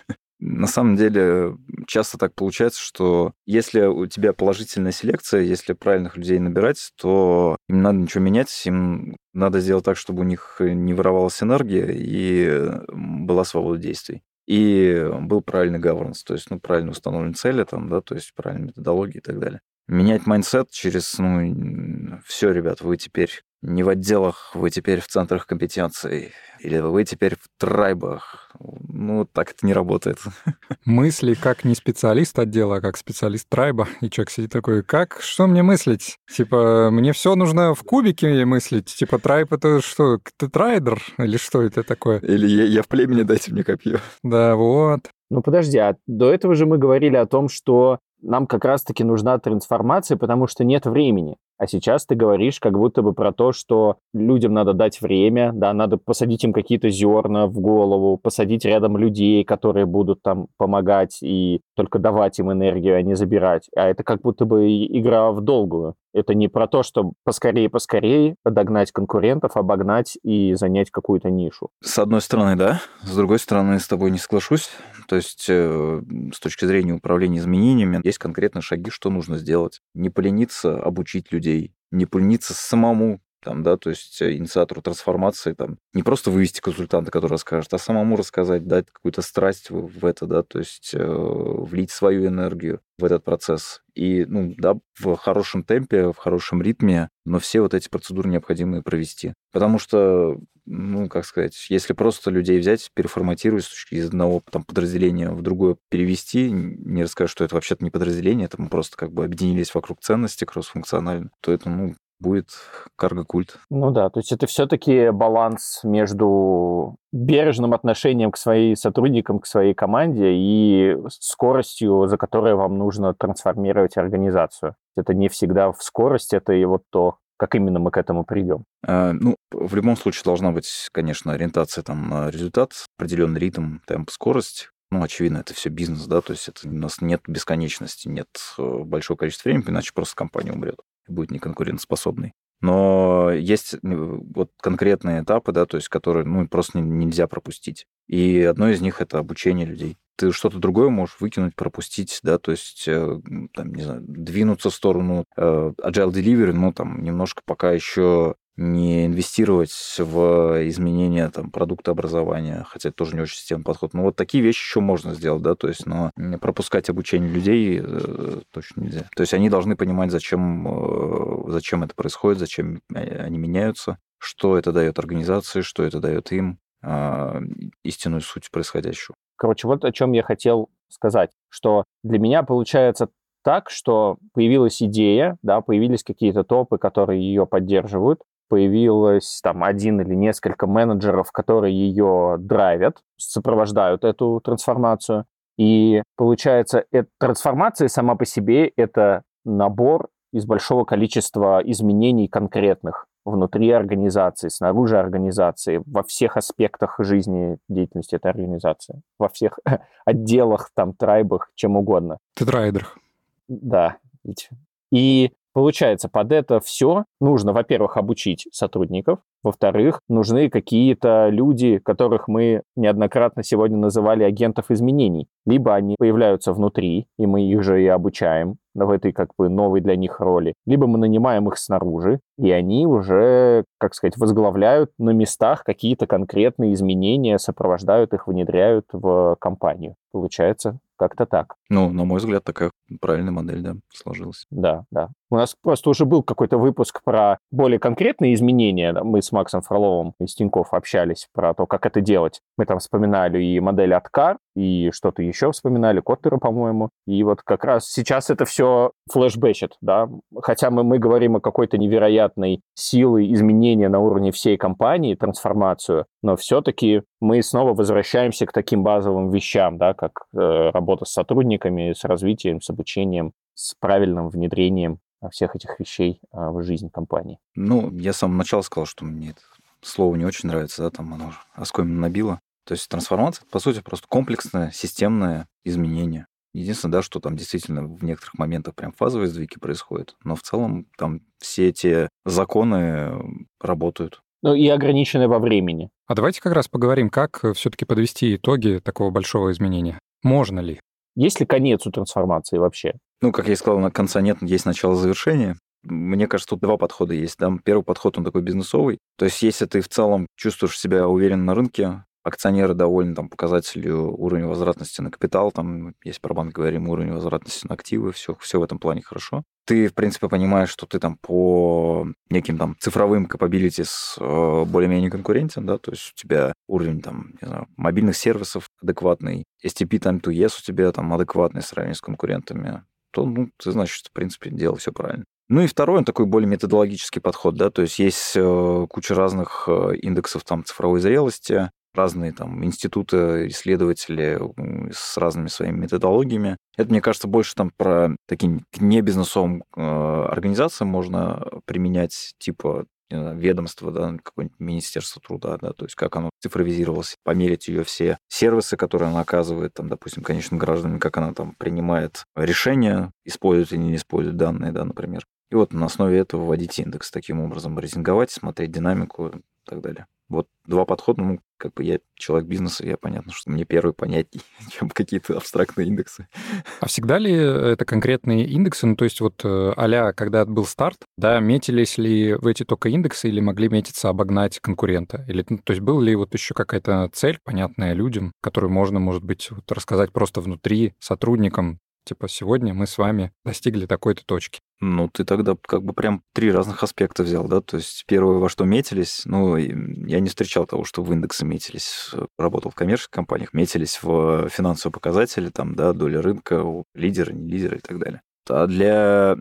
На самом деле, часто так получается, что если у тебя положительная селекция, если правильных людей набирать, то им надо ничего менять, им надо сделать так, чтобы у них не воровалась энергия и была свобода действий. И был правильный governance, то есть, ну, правильно установлены цели, там, да, то есть правильная методология и так далее. Менять mindset через, ну, все, ребят, вы теперь не в отделах, вы теперь в центрах компетенций, или вы теперь в tribe ах. Ну, так это не работает. Мысли как не специалист отдела, а как специалист tribe а. И человек сидит такой, как, что мне мыслить? Типа, мне все нужно в кубике мыслить. Типа, tribe это что, ты трайдер? Или что это такое? Или я, я в племени, дайте мне копье. Да, вот. Ну подожди, а до этого же мы говорили о том, что нам как раз-таки нужна трансформация, потому что нет времени. А сейчас ты говоришь как будто бы про то, что людям надо дать время, да, надо посадить им какие-то зерна в голову, посадить рядом людей, которые будут там помогать и только давать им энергию, а не забирать. А это как будто бы игра в долгую. Это не про то, что поскорее-поскорее догнать конкурентов, обогнать и занять какую-то нишу. С одной стороны, да. С другой стороны, с тобой не соглашусь. То есть э, с точки зрения управления изменениями есть конкретные шаги, что нужно сделать. Не полениться обучить людей, не полениться самому там, да, то есть э, инициатору трансформации, там, не просто вывести консультанта, который расскажет, а самому рассказать, дать какую-то страсть в, это, да, то есть э, влить свою энергию в этот процесс. И, ну, да, в хорошем темпе, в хорошем ритме, но все вот эти процедуры необходимо провести. Потому что, ну, как сказать, если просто людей взять, переформатировать из одного там, подразделения в другое перевести, не рассказать, что это вообще-то не подразделение, это мы просто как бы объединились вокруг ценности кроссфункционально, то это, ну, будет карго-культ. Ну да, то есть это все-таки баланс между бережным отношением к своим сотрудникам, к своей команде и скоростью, за которой вам нужно трансформировать организацию. Это не всегда в скорость, это и вот то, как именно мы к этому придем? А, ну, в любом случае должна быть, конечно, ориентация там на результат, определенный ритм, темп, скорость. Ну, очевидно, это все бизнес, да, то есть это у нас нет бесконечности, нет э, большого количества времени, иначе просто компания умрет будет неконкурентоспособной. Но есть вот конкретные этапы, да, то есть которые ну, просто нельзя пропустить. И одно из них это обучение людей. Ты что-то другое можешь выкинуть, пропустить, да, то есть, э, там, не знаю, двинуться в сторону э, agile delivery, ну, там, немножко пока еще не инвестировать в изменение там, продукта образования, хотя это тоже не очень системный подход. Но вот такие вещи еще можно сделать, да, то есть, но пропускать обучение людей э, точно нельзя. То есть они должны понимать, зачем, э, зачем это происходит, зачем они меняются, что это дает организации, что это дает им, э, истинную суть происходящего. Короче, вот о чем я хотел сказать, что для меня получается так, что появилась идея, да, появились какие-то топы, которые ее поддерживают, появилось там один или несколько менеджеров, которые ее драйвят, сопровождают эту трансформацию. И получается, эта трансформация сама по себе – это набор из большого количества изменений конкретных внутри организации, снаружи организации, во всех аспектах жизни деятельности этой организации, во всех отделах, там, трайбах, чем угодно. Тетрайдерах. Да. И Получается, под это все нужно, во-первых, обучить сотрудников, во-вторых, нужны какие-то люди, которых мы неоднократно сегодня называли агентов изменений. Либо они появляются внутри, и мы их же и обучаем в этой как бы новой для них роли, либо мы нанимаем их снаружи, и они уже, как сказать, возглавляют на местах какие-то конкретные изменения, сопровождают их, внедряют в компанию. Получается как-то так. Ну, на мой взгляд, такая правильная модель, да, сложилась. Да, да. У нас просто уже был какой-то выпуск про более конкретные изменения. Мы с Максом Фроловым из Тинькофф общались про то, как это делать. Мы там вспоминали и модель Откар, и что-то еще вспоминали, Коттера, по-моему. И вот как раз сейчас это все флешбэчит, да. Хотя мы, мы говорим о какой-то невероятной силы изменения на уровне всей компании, трансформацию, но все-таки мы снова возвращаемся к таким базовым вещам, да, как э, работа с сотрудниками, с развитием, с обучением, с правильным внедрением всех этих вещей э, в жизнь компании. Ну, я с самого начала сказал, что мне это слово не очень нравится, да, там оно оскомину набило. То есть трансформация, по сути, просто комплексное, системное изменение. Единственное, да, что там действительно в некоторых моментах прям фазовые сдвиги происходят, но в целом там все эти законы работают. Ну и ограничены во времени. А давайте как раз поговорим, как все-таки подвести итоги такого большого изменения. Можно ли? Есть ли конец у трансформации вообще? Ну, как я и сказал, на конца нет, есть начало завершения. Мне кажется, тут два подхода есть. Да? Первый подход, он такой бизнесовый. То есть, если ты в целом чувствуешь себя уверенно на рынке, акционеры довольны там, показателю уровня возвратности на капитал, там, есть про банк говорим, уровень возвратности на активы, все, все в этом плане хорошо. Ты, в принципе, понимаешь, что ты там по неким там цифровым capabilities э, более-менее конкурентен, да, то есть у тебя уровень там, не знаю, мобильных сервисов адекватный, STP time to yes у тебя там адекватный в сравнении с конкурентами, то, ну, ты значит, в принципе, делал все правильно. Ну и второй, он такой более методологический подход, да, то есть есть э, куча разных э, индексов там цифровой зрелости, разные там институты, исследователи с разными своими методологиями. Это, мне кажется, больше там про таким небизнесовым э, организациям можно применять, типа ведомство, да, какое-нибудь Министерство труда, да, то есть как оно цифровизировалось, померить ее все сервисы, которые она оказывает, там, допустим, конечным гражданам, как она там принимает решения, использует или не использует данные, да, например. И вот на основе этого вводить индекс таким образом, рейтинговать, смотреть динамику и так далее. Вот два подхода, ну, как бы я человек бизнеса, я понятно, что мне первый понятнее, чем какие-то абстрактные индексы. А всегда ли это конкретные индексы? Ну, то есть вот а когда был старт, да, метились ли в эти только индексы или могли метиться обогнать конкурента? Или, ну, то есть был ли вот еще какая-то цель, понятная людям, которую можно, может быть, вот рассказать просто внутри сотрудникам, Типа, сегодня мы с вами достигли такой-то точки. Ну, ты тогда как бы прям три разных аспекта взял, да? То есть первое, во что метились, ну, я не встречал того, что в индексы метились. Работал в коммерческих компаниях, метились в финансовые показатели, там, да, доля рынка, лидеры, не лидеры и так далее. А для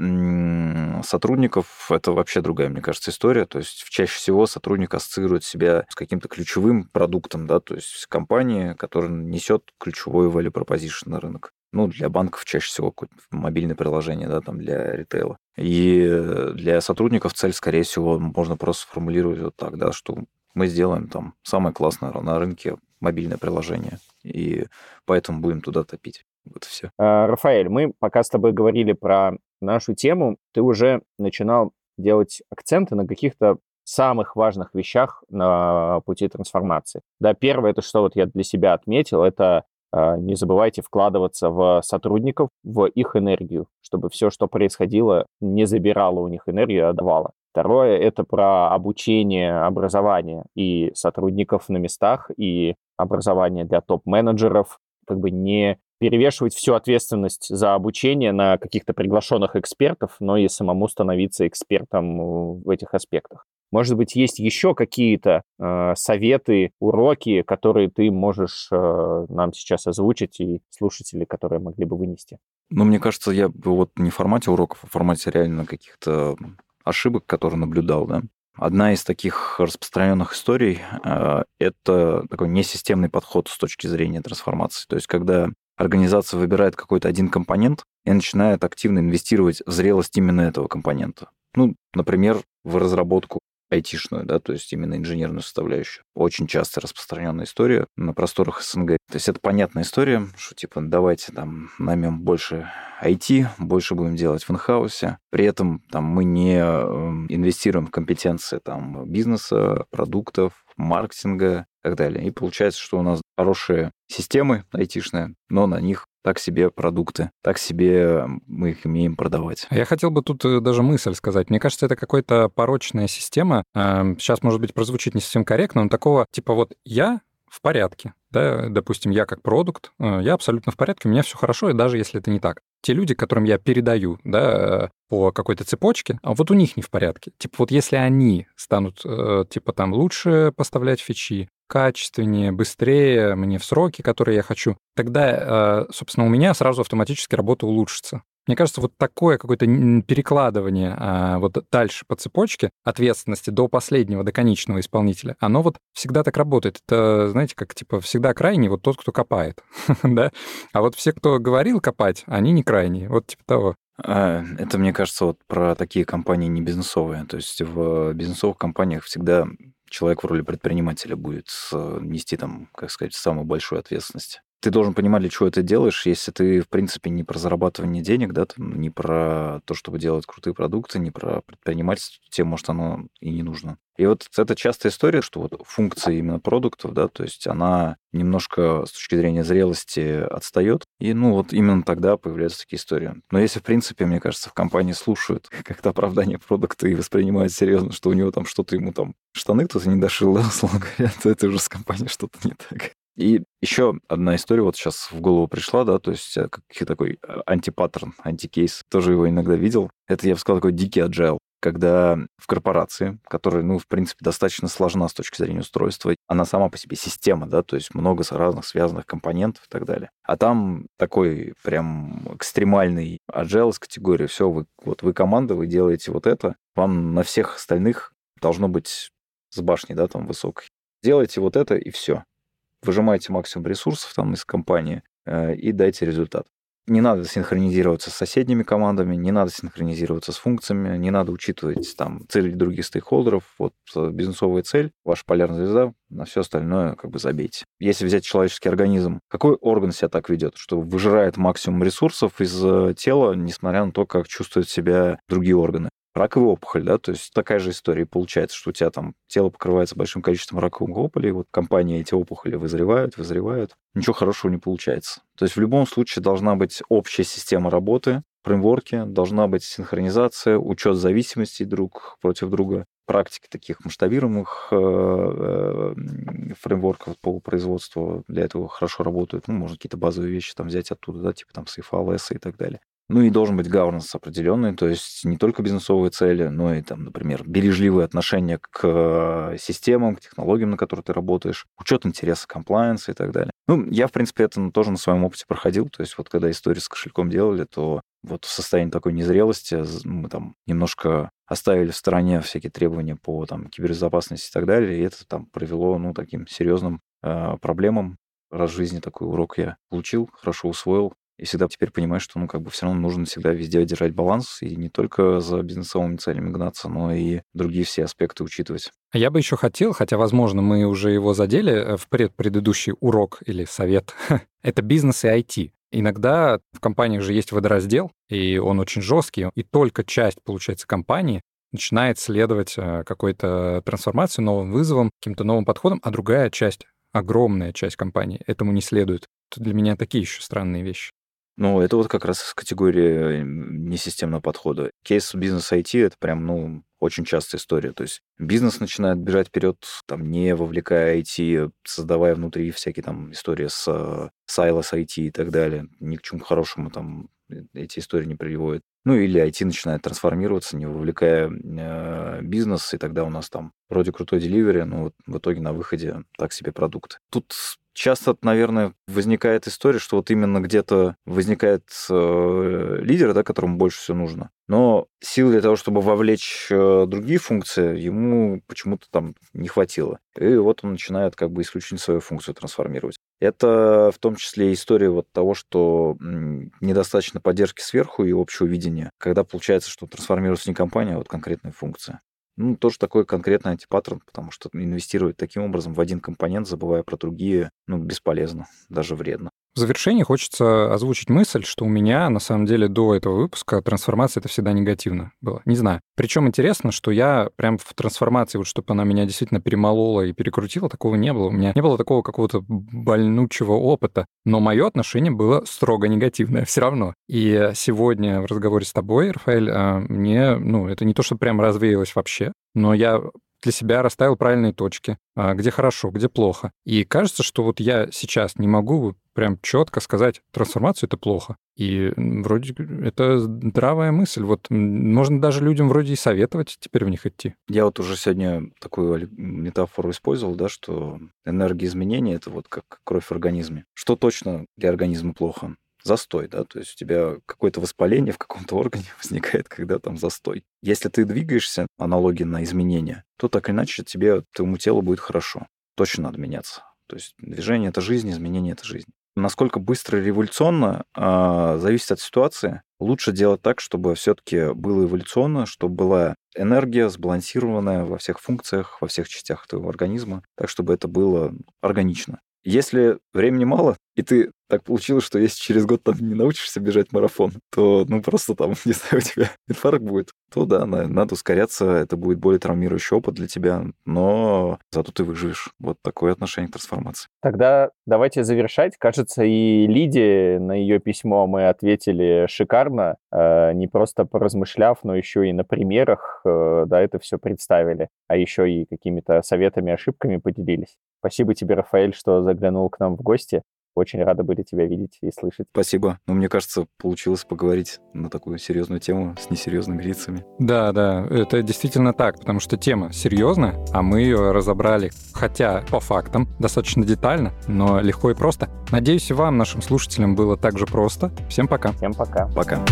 сотрудников это вообще другая, мне кажется, история. То есть чаще всего сотрудник ассоциирует себя с каким-то ключевым продуктом, да, то есть компания, которая несет ключевой value proposition на рынок ну, для банков чаще всего какое-то мобильное приложение, да, там для ритейла. И для сотрудников цель, скорее всего, можно просто сформулировать вот так, да, что мы сделаем там самое классное на рынке мобильное приложение, и поэтому будем туда топить. Вот все. А, Рафаэль, мы пока с тобой говорили про нашу тему, ты уже начинал делать акценты на каких-то самых важных вещах на пути трансформации. Да, первое, это что вот я для себя отметил, это не забывайте вкладываться в сотрудников, в их энергию, чтобы все, что происходило, не забирало у них энергию, а давало. Второе – это про обучение, образование и сотрудников на местах, и образование для топ-менеджеров, как бы не перевешивать всю ответственность за обучение на каких-то приглашенных экспертов, но и самому становиться экспертом в этих аспектах. Может быть, есть еще какие-то э, советы, уроки, которые ты можешь э, нам сейчас озвучить и слушатели, которые могли бы вынести? Ну, мне кажется, я бы вот не в формате уроков, а в формате реально каких-то ошибок, которые наблюдал, да. Одна из таких распространенных историй э, это такой несистемный подход с точки зрения трансформации. То есть, когда организация выбирает какой-то один компонент и начинает активно инвестировать в зрелость именно этого компонента. Ну, например, в разработку айтишную, да, то есть именно инженерную составляющую. Очень часто распространенная история на просторах СНГ. То есть это понятная история, что типа давайте там наймем больше IT, больше будем делать в инхаусе. При этом там мы не эм, инвестируем в компетенции там бизнеса, продуктов, маркетинга и так далее. И получается, что у нас хорошие системы айтишные, но на них так себе продукты, так себе мы их умеем продавать. Я хотел бы тут э, даже мысль сказать. Мне кажется, это какая-то порочная система. Сейчас, эм, может быть, прозвучит не совсем корректно, но такого типа вот я в порядке, да, допустим, я как продукт, э, я абсолютно в порядке, у меня все хорошо, и даже если это не так. Те люди, которым я передаю, да, по какой-то цепочке, а вот у них не в порядке. Типа вот если они станут, э, типа там, лучше поставлять фичи, качественнее, быстрее, мне в сроки, которые я хочу, тогда, э, собственно, у меня сразу автоматически работа улучшится. Мне кажется, вот такое какое-то перекладывание а, вот дальше по цепочке ответственности до последнего, до конечного исполнителя, оно вот всегда так работает. Это, знаете, как типа всегда крайний вот тот, кто копает, да? А вот все, кто говорил копать, они не крайние. Вот типа того. А, это, мне кажется, вот про такие компании не бизнесовые. То есть в бизнесовых компаниях всегда человек в роли предпринимателя будет нести там, как сказать, самую большую ответственность ты должен понимать, для чего ты делаешь, если ты, в принципе, не про зарабатывание денег, да, там, не про то, чтобы делать крутые продукты, не про предпринимательство, тебе, может, оно и не нужно. И вот это частая история, что вот функция именно продуктов, да, то есть она немножко с точки зрения зрелости отстает, и ну вот именно тогда появляются такие истории. Но если, в принципе, мне кажется, в компании слушают как-то оправдание продукта и воспринимают серьезно, что у него там что-то ему там штаны кто-то не дошил, да, условно говоря, то это уже с компанией что-то не так. И еще одна история вот сейчас в голову пришла, да, то есть э, как такой э, антипаттерн, антикейс, тоже его иногда видел. Это, я бы сказал, такой дикий agile, когда в корпорации, которая, ну, в принципе, достаточно сложна с точки зрения устройства, она сама по себе система, да, то есть много разных связанных компонентов и так далее. А там такой прям экстремальный agile с категории, все, вы, вот вы команда, вы делаете вот это, вам на всех остальных должно быть с башни, да, там высокой. Делайте вот это, и все выжимайте максимум ресурсов там из компании э, и дайте результат. Не надо синхронизироваться с соседними командами, не надо синхронизироваться с функциями, не надо учитывать там цели других стейкхолдеров. Вот э, бизнесовая цель, ваша полярная звезда, на все остальное как бы забейте. Если взять человеческий организм, какой орган себя так ведет, что выжирает максимум ресурсов из э, тела, несмотря на то, как чувствуют себя другие органы? Раковая опухоль, да, то есть такая же история. Получается, что у тебя там тело покрывается большим количеством раковых опухолей, вот компания эти опухоли вызревают, вызревают, ничего хорошего не получается. То есть в любом случае должна быть общая система работы, фреймворке, должна быть синхронизация, учет зависимостей друг против друга, практики таких масштабируемых э, э, фреймворков по производству для этого хорошо работают. Ну, можно какие-то базовые вещи там взять оттуда, да, типа там CFA, и так далее. Ну и должен быть governance определенный, то есть не только бизнесовые цели, но и, там, например, бережливые отношения к э, системам, к технологиям, на которых ты работаешь, учет интереса комплайенса и так далее. Ну, я, в принципе, это тоже на своем опыте проходил. То есть вот когда историю с кошельком делали, то вот в состоянии такой незрелости мы там немножко оставили в стороне всякие требования по там, кибербезопасности и так далее, и это там привело, ну, таким серьезным э, проблемам. Раз в жизни такой урок я получил, хорошо усвоил, и всегда теперь понимаю, что, ну, как бы все равно нужно всегда везде держать баланс и не только за бизнесовыми целями гнаться, но и другие все аспекты учитывать. Я бы еще хотел, хотя, возможно, мы уже его задели э, в предыдущий урок или совет, это бизнес и IT. Иногда в компаниях же есть водораздел, и он очень жесткий, и только часть, получается, компании начинает следовать э, какой-то трансформации, новым вызовам, каким-то новым подходам, а другая часть, огромная часть компании этому не следует. Это для меня такие еще странные вещи. Ну, это вот как раз из категории несистемного подхода. Кейс бизнес IT — это прям, ну, очень частая история. То есть бизнес начинает бежать вперед, там, не вовлекая IT, создавая внутри всякие там истории с silos IT и так далее. Ни к чему хорошему там э, эти истории не приводят. Ну или IT начинает трансформироваться, не вовлекая э, бизнес, и тогда у нас там вроде крутой деливери, но вот в итоге на выходе так себе продукт. Тут часто, наверное, возникает история, что вот именно где-то возникает э, лидер, да, которому больше всего нужно. Но сил для того, чтобы вовлечь э, другие функции, ему почему-то там не хватило. И вот он начинает как бы исключительно свою функцию трансформировать. Это в том числе история вот того, что недостаточно поддержки сверху и общего видения, когда получается, что трансформируется не компания, а вот конкретная функция. Ну, тоже такой конкретный антипаттерн, потому что инвестировать таким образом в один компонент, забывая про другие, ну, бесполезно, даже вредно. В завершении хочется озвучить мысль, что у меня, на самом деле, до этого выпуска трансформация это всегда негативно было. Не знаю. Причем интересно, что я прям в трансформации, вот чтобы она меня действительно перемолола и перекрутила, такого не было. У меня не было такого какого-то больнучего опыта. Но мое отношение было строго негативное все равно. И сегодня в разговоре с тобой, Рафаэль, а, мне, ну, это не то, что прям развеялось вообще, но я для себя расставил правильные точки, а, где хорошо, где плохо. И кажется, что вот я сейчас не могу прям четко сказать, трансформацию это плохо. И вроде это здравая мысль. Вот можно даже людям вроде и советовать теперь в них идти. Я вот уже сегодня такую метафору использовал, да, что энергия изменения это вот как кровь в организме. Что точно для организма плохо? Застой, да, то есть у тебя какое-то воспаление в каком-то органе возникает, когда там застой. Если ты двигаешься, аналогия на изменения, то так или иначе тебе, твоему телу будет хорошо. Точно надо меняться. То есть движение — это жизнь, изменение — это жизнь. Насколько быстро и революционно, э, зависит от ситуации. Лучше делать так, чтобы все-таки было эволюционно, чтобы была энергия сбалансированная во всех функциях, во всех частях твоего организма, так, чтобы это было органично. Если времени мало, и ты так получилось, что если через год там не научишься бежать марафон, то, ну, просто там, не знаю, у тебя инфаркт будет, то да, надо ускоряться, это будет более травмирующий опыт для тебя, но зато ты выживешь. Вот такое отношение к трансформации. Тогда давайте завершать. Кажется, и Лиде на ее письмо мы ответили шикарно, э, не просто поразмышляв, но еще и на примерах, э, да, это все представили, а еще и какими-то советами, ошибками поделились. Спасибо тебе, Рафаэль, что заглянул к нам в гости. Очень рады были тебя видеть и слышать. Спасибо. Ну, мне кажется, получилось поговорить на такую серьезную тему с несерьезными лицами. Да, да, это действительно так, потому что тема серьезная, а мы ее разобрали, хотя по фактам, достаточно детально, но легко и просто. Надеюсь, вам, нашим слушателям, было так же просто. Всем пока. Всем пока. Пока.